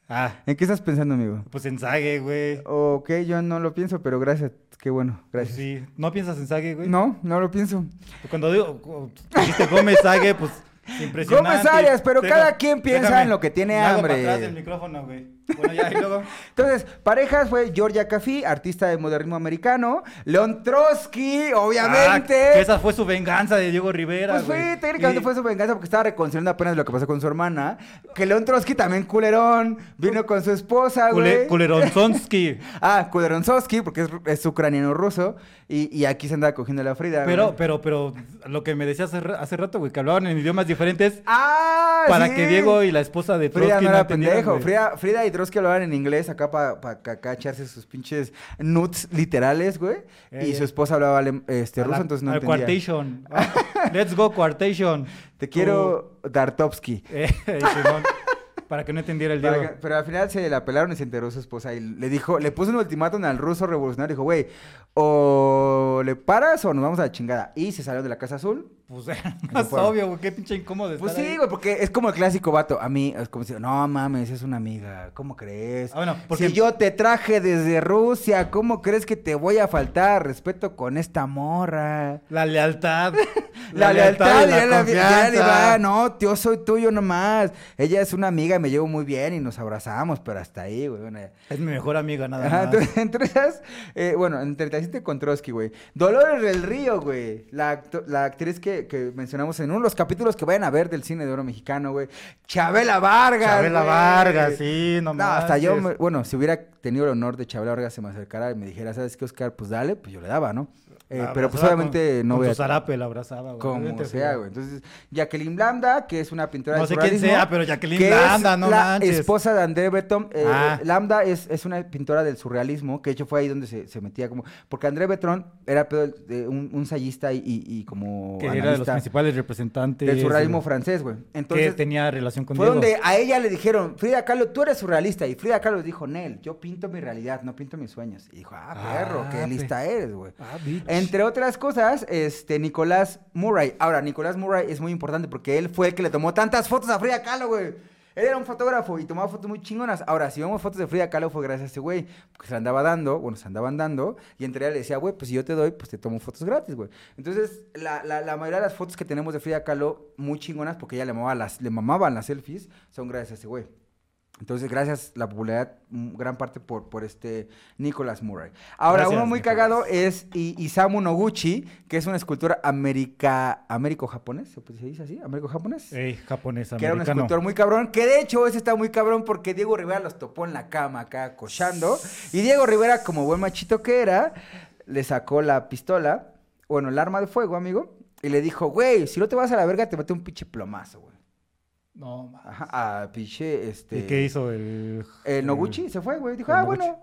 ah, ¿En qué estás pensando, amigo? pues en Sague, güey. Ok, yo no lo pienso, pero gracias. Qué bueno, gracias. sí. ¿No piensas en Sague, güey? No, no lo pienso. Cuando digo, dijiste Gómez Sague, pues [laughs] impresionante. Gómez Arias, pero cada quien piensa déjame, en lo que tiene me hago hambre. para atrás del micrófono, güey. Bueno, ya, y luego. [laughs] Entonces, parejas fue Georgia Cafí, artista de modernismo americano. Leon Trotsky, obviamente. Ah, que esa fue su venganza de Diego Rivera, Pues fue, técnicamente Y- fue su venganza porque estaba reconciliando apenas lo que pasó con su hermana. Que Leon Trotsky también culerón, vino con su esposa, güey. Kuleronsonsky. [laughs] Ah, Kuleronsovsky, porque es, es ucraniano-ruso. Y, y aquí se andaba cogiendo la Frida. Pero, pero, pero, lo que me decías hace, ra- hace rato, güey, que hablaban en idiomas diferentes ¡Ah! para sí. que Diego y la esposa de Trotsky Frida no era pendejo. Frida, Frida y Trotsky hablaban en inglés acá para acá echarse sus pinches nuts literales, güey. Eh, y eh. su esposa hablaba este, A la- ruso, entonces no entendía. Quartation. [laughs] Let's go, Quartation. Te quiero Dartovsky. [laughs] Eh, Simón, para que no entendiera el Diego. que- pero al final se la pelaron y se enteró su esposa y le dijo, le puso un ultimátum al ruso revolucionario. Dijo, güey, o le paras o nos vamos a la chingada. Y se salió de la Casa Azul. Pues [laughs] era más obvio, güey. Qué pinche incómodo Pues estar sí, güey, porque es como el clásico vato. A mí es como si, no mames, es una amiga. ¿Cómo crees? Ah, bueno, porque- Si yo te traje desde Rusia, ¿cómo crees que te voy a faltar respeto con esta morra? La lealtad. [laughs] La, lealtad, y ya la la, no, yo soy tuyo nomás. Ella es una amiga y me llevo muy bien y nos abrazamos, pero hasta ahí, güey. Bueno. Es mi mejor amiga, nada más. entonces, [laughs] entre esas, eh, bueno, en 37 con Trotsky, güey. Dolores del Río, güey. La, la actriz que, que mencionamos en uno de los capítulos que vayan a ver del cine de oro mexicano, güey. Chabela Vargas. Chabela güey. Vargas, sí, no No, hasta yo, me- bueno, si hubiera tenido el honor de Chabela Vargas se me acercara y me dijera, ¿sabes qué, Oscar? Pues dale, pues yo le daba, ¿no? Eh, pero pues obviamente con- no con voy a... zarape la abrazaba, güey. Como sea, güey. Entonces, Jacqueline Lambda, que es una pintora No de sé quién sea, pero Jacqueline que Lambda, es no la manches. esposa de André Breton. Eh, Ah. Lambda es, es una pintora del surrealismo, que de hecho fue ahí donde se, se metía como... Porque André Breton era pedo un, un ensayista y, y- como Que era de los principales representantes. del surrealismo francés, güey. que Entonces, tenía relación con fue Diego. donde a ella le dijeron, Frida Kahlo, tú eres surrealista. Y Frida Kahlo dijo, Nel, yo pinto mi realidad, no pinto mis sueños. Y dijo, ah, perro, Ah, qué pe- lista eres, güey. Ah, bitch. Entre otras cosas, este, Nicolás Murray. Ahora, Nicolás Murray es muy importante porque él fue el que le tomó tantas fotos a Frida Kahlo, güey. Él era un fotógrafo y tomaba fotos muy chingonas. Ahora, si vemos fotos de Frida Kahlo fue gracias a ese güey, porque se andaba dando, bueno, se andaban dando, y entre ella le decía, güey, pues si yo te doy, pues te tomo fotos gratis, güey. Entonces, la, la, la mayoría de las fotos que tenemos de Frida Kahlo, muy chingonas, porque ella le mamaba las, le mamaban las selfies, son gracias a ese güey. Entonces, gracias la popularidad, mm, gran parte por, por este Nicholas Murray. Ahora, Gracias, uno muy cagado es Isamu Noguchi, que es una escultora america, américo-japonés, ¿se dice así? ¿Américo-japonés? Ey, japonés, que era un escultor muy cabrón, que de hecho ese está muy cabrón porque Diego Rivera los topó en la cama acá cochando. Y Diego Rivera, como buen machito que era, le sacó la pistola, bueno, el arma de fuego, amigo, y le dijo, güey, si no te vas a la verga, te mete un pinche plomazo, güey. No, ma- Ajá, a pinche, este... ¿Y qué hizo el. El Noguchi se fue, güey. Dijo, el ah, Noguchi. bueno.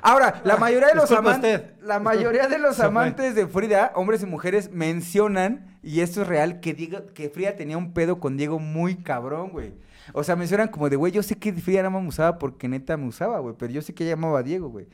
Ahora, la mayoría de los amantes, la mayoría de los amantes de Frida, hombres y mujeres, mencionan, y esto es real, que, Diego- que Frida tenía un pedo con Diego muy cabrón, güey. O sea, mencionan como de, güey, yo sé que Frida nada más me usaba porque neta me usaba, güey, pero yo sé que ella amaba a Diego, güey.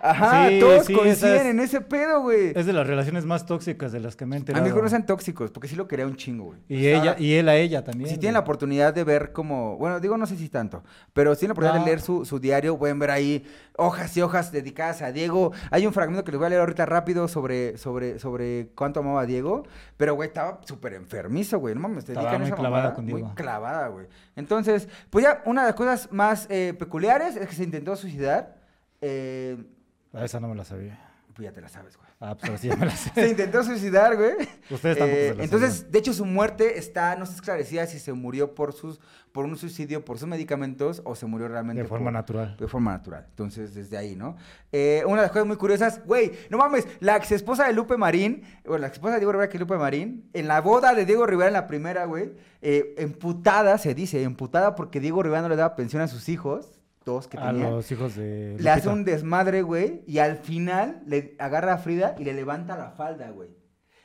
Ajá, Sí, todos sí, coinciden es- en ese pedo, güey. Es de las relaciones más tóxicas de las que me he A mí no sean tóxicos, porque sí lo quería un chingo, güey. Y ella, y él a ella también. Si tienen la güey. oportunidad de ver como, bueno, digo no sé si tanto, pero si tienen la oportunidad No. de leer su, su diario, pueden ver ahí hojas y hojas dedicadas a Diego. Hay un fragmento que les voy a leer ahorita rápido sobre, sobre, sobre cuánto amaba a Diego, pero güey, estaba súper enfermizo, güey, no mames, te dedican muy esa clavada mamada, con muy Diego. clavada, güey. Entonces, pues ya, una de las cosas más eh, peculiares es que se intentó suicidar, eh, Ah, esa no me la sabía. Pues ya te la sabes, güey. Ah, pues ahora sí ya me la [laughs] sé. Se intentó suicidar, güey. Ustedes tampoco Eh, se la entonces, sabían. de hecho, su muerte está, no está esclarecida si se murió por sus, por un suicidio, por sus medicamentos, o se murió realmente De forma por- natural. De forma natural. Entonces, desde ahí, ¿no? Eh, una de las cosas muy curiosas, güey, no mames, la ex esposa de Lupe Marín, o la ex esposa de Diego Rivera, que es Lupe Marín, en la boda de Diego Rivera en la primera, güey, eh, emputada, se dice, emputada porque Diego Rivera no le daba pensión a sus hijos, dos que A tenía. los hijos de. Le hace un desmadre, güey, y al final le agarra a Frida y le levanta la falda, güey.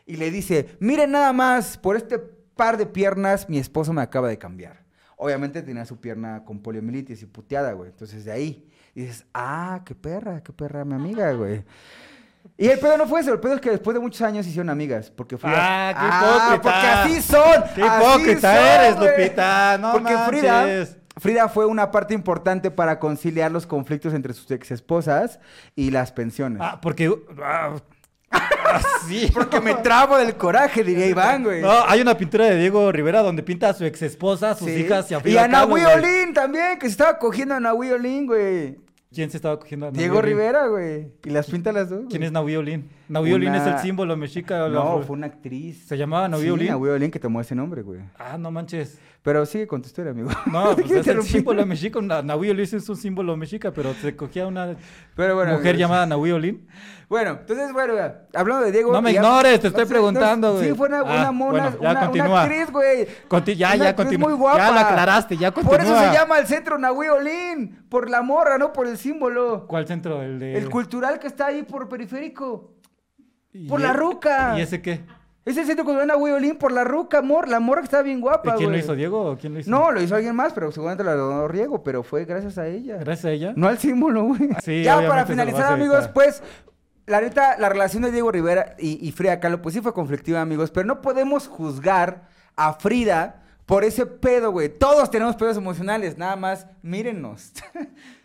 Y le dice, miren nada más, por este par de piernas mi esposo me acaba de cambiar. Obviamente tenía su pierna con poliomielitis y puteada, güey. Entonces de ahí dices, ah, qué perra, qué perra mi amiga, [laughs] güey. Y el pedo no fue eso, el pedo es que después de muchos años se hicieron amigas, porque Frida... Ah, qué hipócrita. porque así son, Qué así hipócrita son, eres. Lupita, no Porque manches. Frida fue una parte importante para conciliar los conflictos entre sus ex esposas y las pensiones. Ah, porque. ah, [laughs] ah, sí. Porque me trabo del coraje, diría Iván, güey. No, hay una pintura de Diego Rivera donde pinta a su ex esposa, a sus Sí. hijas y a Y Frida a Kahlo, Nahui. Olin también, que se estaba cogiendo a Nahui Olin, güey. ¿Quién se estaba cogiendo a Nahui Diego Olin? Rivera, güey. Y las pinta las dos. ¿Quién es Nahui Olin? Nahui Olin es Una- el símbolo mexica. No, la- fue una actriz. ¿Se llamaba Nahui sí, Olin que tomó ese nombre, güey. Ah, no manches. Pero sigue con tu historia, amigo. No, [laughs] pues es el símbolo mexica. Na- Nahui Olin es un símbolo mexica, pero se cogía una Pero bueno. mujer amigos. llamada Nahui Olin. Bueno, entonces, bueno, hablando de Diego. No me ya- ignores, te estoy preguntando, güey. Sí, fue una, Ah, una mona, bueno, ya una, una continúa. actriz, güey. Conti- ya, Una ya, actriz continúa. muy guapa. Ya la aclaraste, ya Por eso continúa. se llama el centro Nahui Olin. Por la morra, no por el símbolo. ¿Cuál centro? El de. El cultural que está ahí por periférico. ¿Y por e- la ruca. ¿Y ese qué? Es el centro cultural Nahui Olin por la ruca, amor. La morra que está bien ¿Y guapa, quién lo güey. hizo, Diego? o quién lo hizo? No, lo hizo alguien más, pero seguramente lo donó Riego, pero fue gracias a ella. Gracias a ella. No al símbolo, güey. Sí, ya para finalizar, amigos, pues, la neta, la relación de Diego Rivera y, y Frida Kahlo, pues sí fue conflictiva, amigos, pero no podemos juzgar a Frida por ese pedo, güey. Todos tenemos pedos emocionales, nada más, mírennos. [laughs]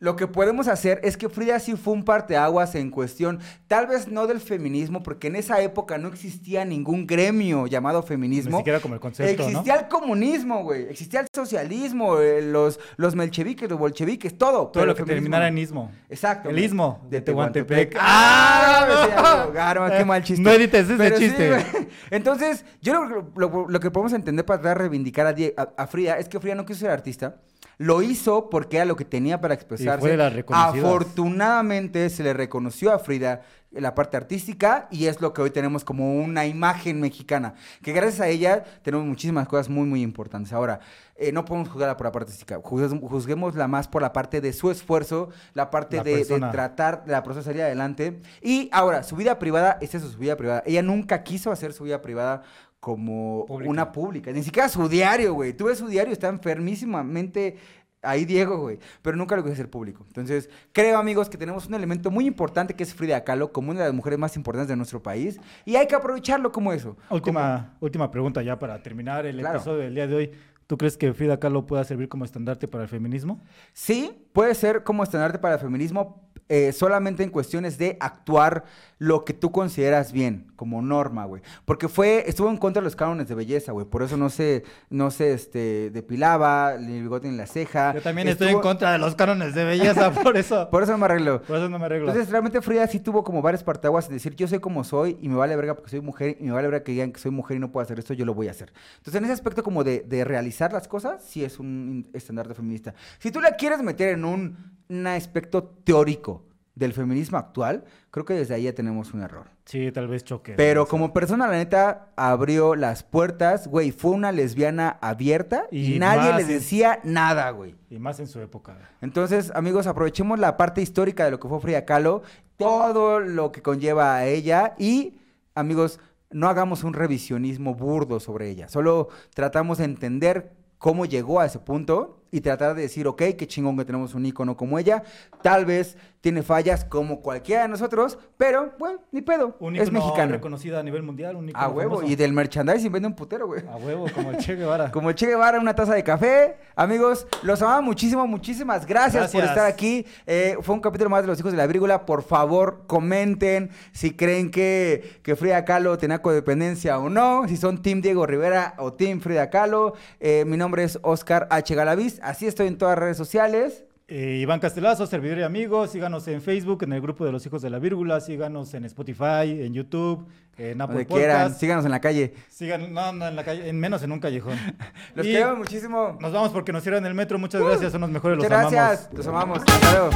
Lo que podemos hacer es que Frida sí fue un parteaguas en cuestión, tal vez no del feminismo, porque en esa época no existía ningún gremio llamado Ni feminismo. siquiera como el concepto, ¿no? Existía el comunismo, güey. Existía el socialismo, eh, los, los melcheviques, los bolcheviques, todo. Todo pero lo que feminismo terminara en ismo. Exacto. El güey. istmo de Tehuantepec. ¡Ah! ¡Ah, no! Garma, qué mal chiste. No edites ese sí, chiste. [laughs] Entonces, yo lo, lo- lo que podemos entender para reivindicar a, a- a Frida es que Frida no quiso ser artista. Lo hizo porque era lo que tenía para expresarse. Afortunadamente se le reconoció a Frida la parte artística y es lo que hoy tenemos como una imagen mexicana. Que gracias a ella tenemos muchísimas cosas muy, muy importantes. Ahora, eh, no podemos juzgarla por la parte artística. Juzguémosla más por la parte de su esfuerzo, la parte La de, tratar de la persona salir adelante. Y ahora, su vida privada, es su vida privada. Ella nunca quiso hacer su vida privada como una pública. Ni siquiera su diario, güey. Tú ves su diario, está enfermísimamente ahí Diego, güey. Pero nunca lo quiso hacer público. Entonces, creo, amigos, que tenemos un elemento muy importante que es Frida Kahlo, como una de las mujeres más importantes de nuestro país. Y hay que aprovecharlo como eso. Última, última pregunta ya para terminar el Claro. episodio del día de hoy. ¿Tú crees que Frida Kahlo pueda servir como estandarte para el feminismo? Sí, puede ser como estandarte para el feminismo eh, solamente en cuestiones de actuar lo que tú consideras bien, como norma, güey. Porque fue, estuvo en contra de los cánones de belleza, güey. Por eso no se, no se este, depilaba, ni el bigote ni la ceja. Yo también estoy en Estuvo- contra de los cánones de belleza, [laughs] por eso. Por eso no me arreglo. Por eso no me arreglo. Entonces, realmente Frida sí tuvo como varias partaguas en decir, yo soy como soy y me vale verga porque soy mujer y me vale verga que digan que soy mujer y no puedo hacer esto, yo lo voy a hacer. Entonces, en ese aspecto como de, de realizar las cosas, sí es un estandarte feminista. Si tú la quieres meter en un, un aspecto teórico del feminismo actual, creo que desde ahí ya tenemos un error. sí, tal vez choque. Pero como persona, la neta, abrió las puertas, güey, fue una lesbiana abierta y, Y nadie les en- decía nada, güey. Y más en su época. Entonces, amigos, aprovechemos la parte histórica de lo que fue Frida Kahlo, todo lo que conlleva a ella y, amigos, no hagamos un revisionismo burdo sobre ella. Solo tratamos de entender cómo llegó a ese punto y tratar de decir, ok, qué chingón que tenemos un ícono como ella. Tal vez tiene fallas como cualquiera de nosotros, pero, bueno, ni pedo. Un es ícono mexicana. reconocida a nivel mundial, un A huevo. famoso. Y del merchandising vende un putero, güey. A huevo, como el Che Guevara. [laughs] Como el Che Guevara, una taza de café. Amigos, los amamos muchísimo, muchísimas gracias, por estar aquí. Eh, fue un capítulo más de Los Hijos de la Vírgula. Por favor, comenten si creen que, que Frida Kahlo tenía codependencia o no. Si son Team Diego Rivera o Team Frida Kahlo. Eh, mi nombre es Oscar H. Galaviz. Así estoy en todas las redes sociales. Eh, Iván Castelazo, servidor y amigo. Síganos en Facebook, en el grupo de los hijos de la vírgula. Síganos en Spotify, en YouTube, en Apple Donde quieran, Podcast. síganos en la calle. Sigan, no, no, en la calle, en menos en un callejón. [laughs] Los Y queremos muchísimo. Nos vamos porque nos cierran el metro. Muchas gracias, son los mejores, los amamos. gracias. Los amamos. Hasta luego.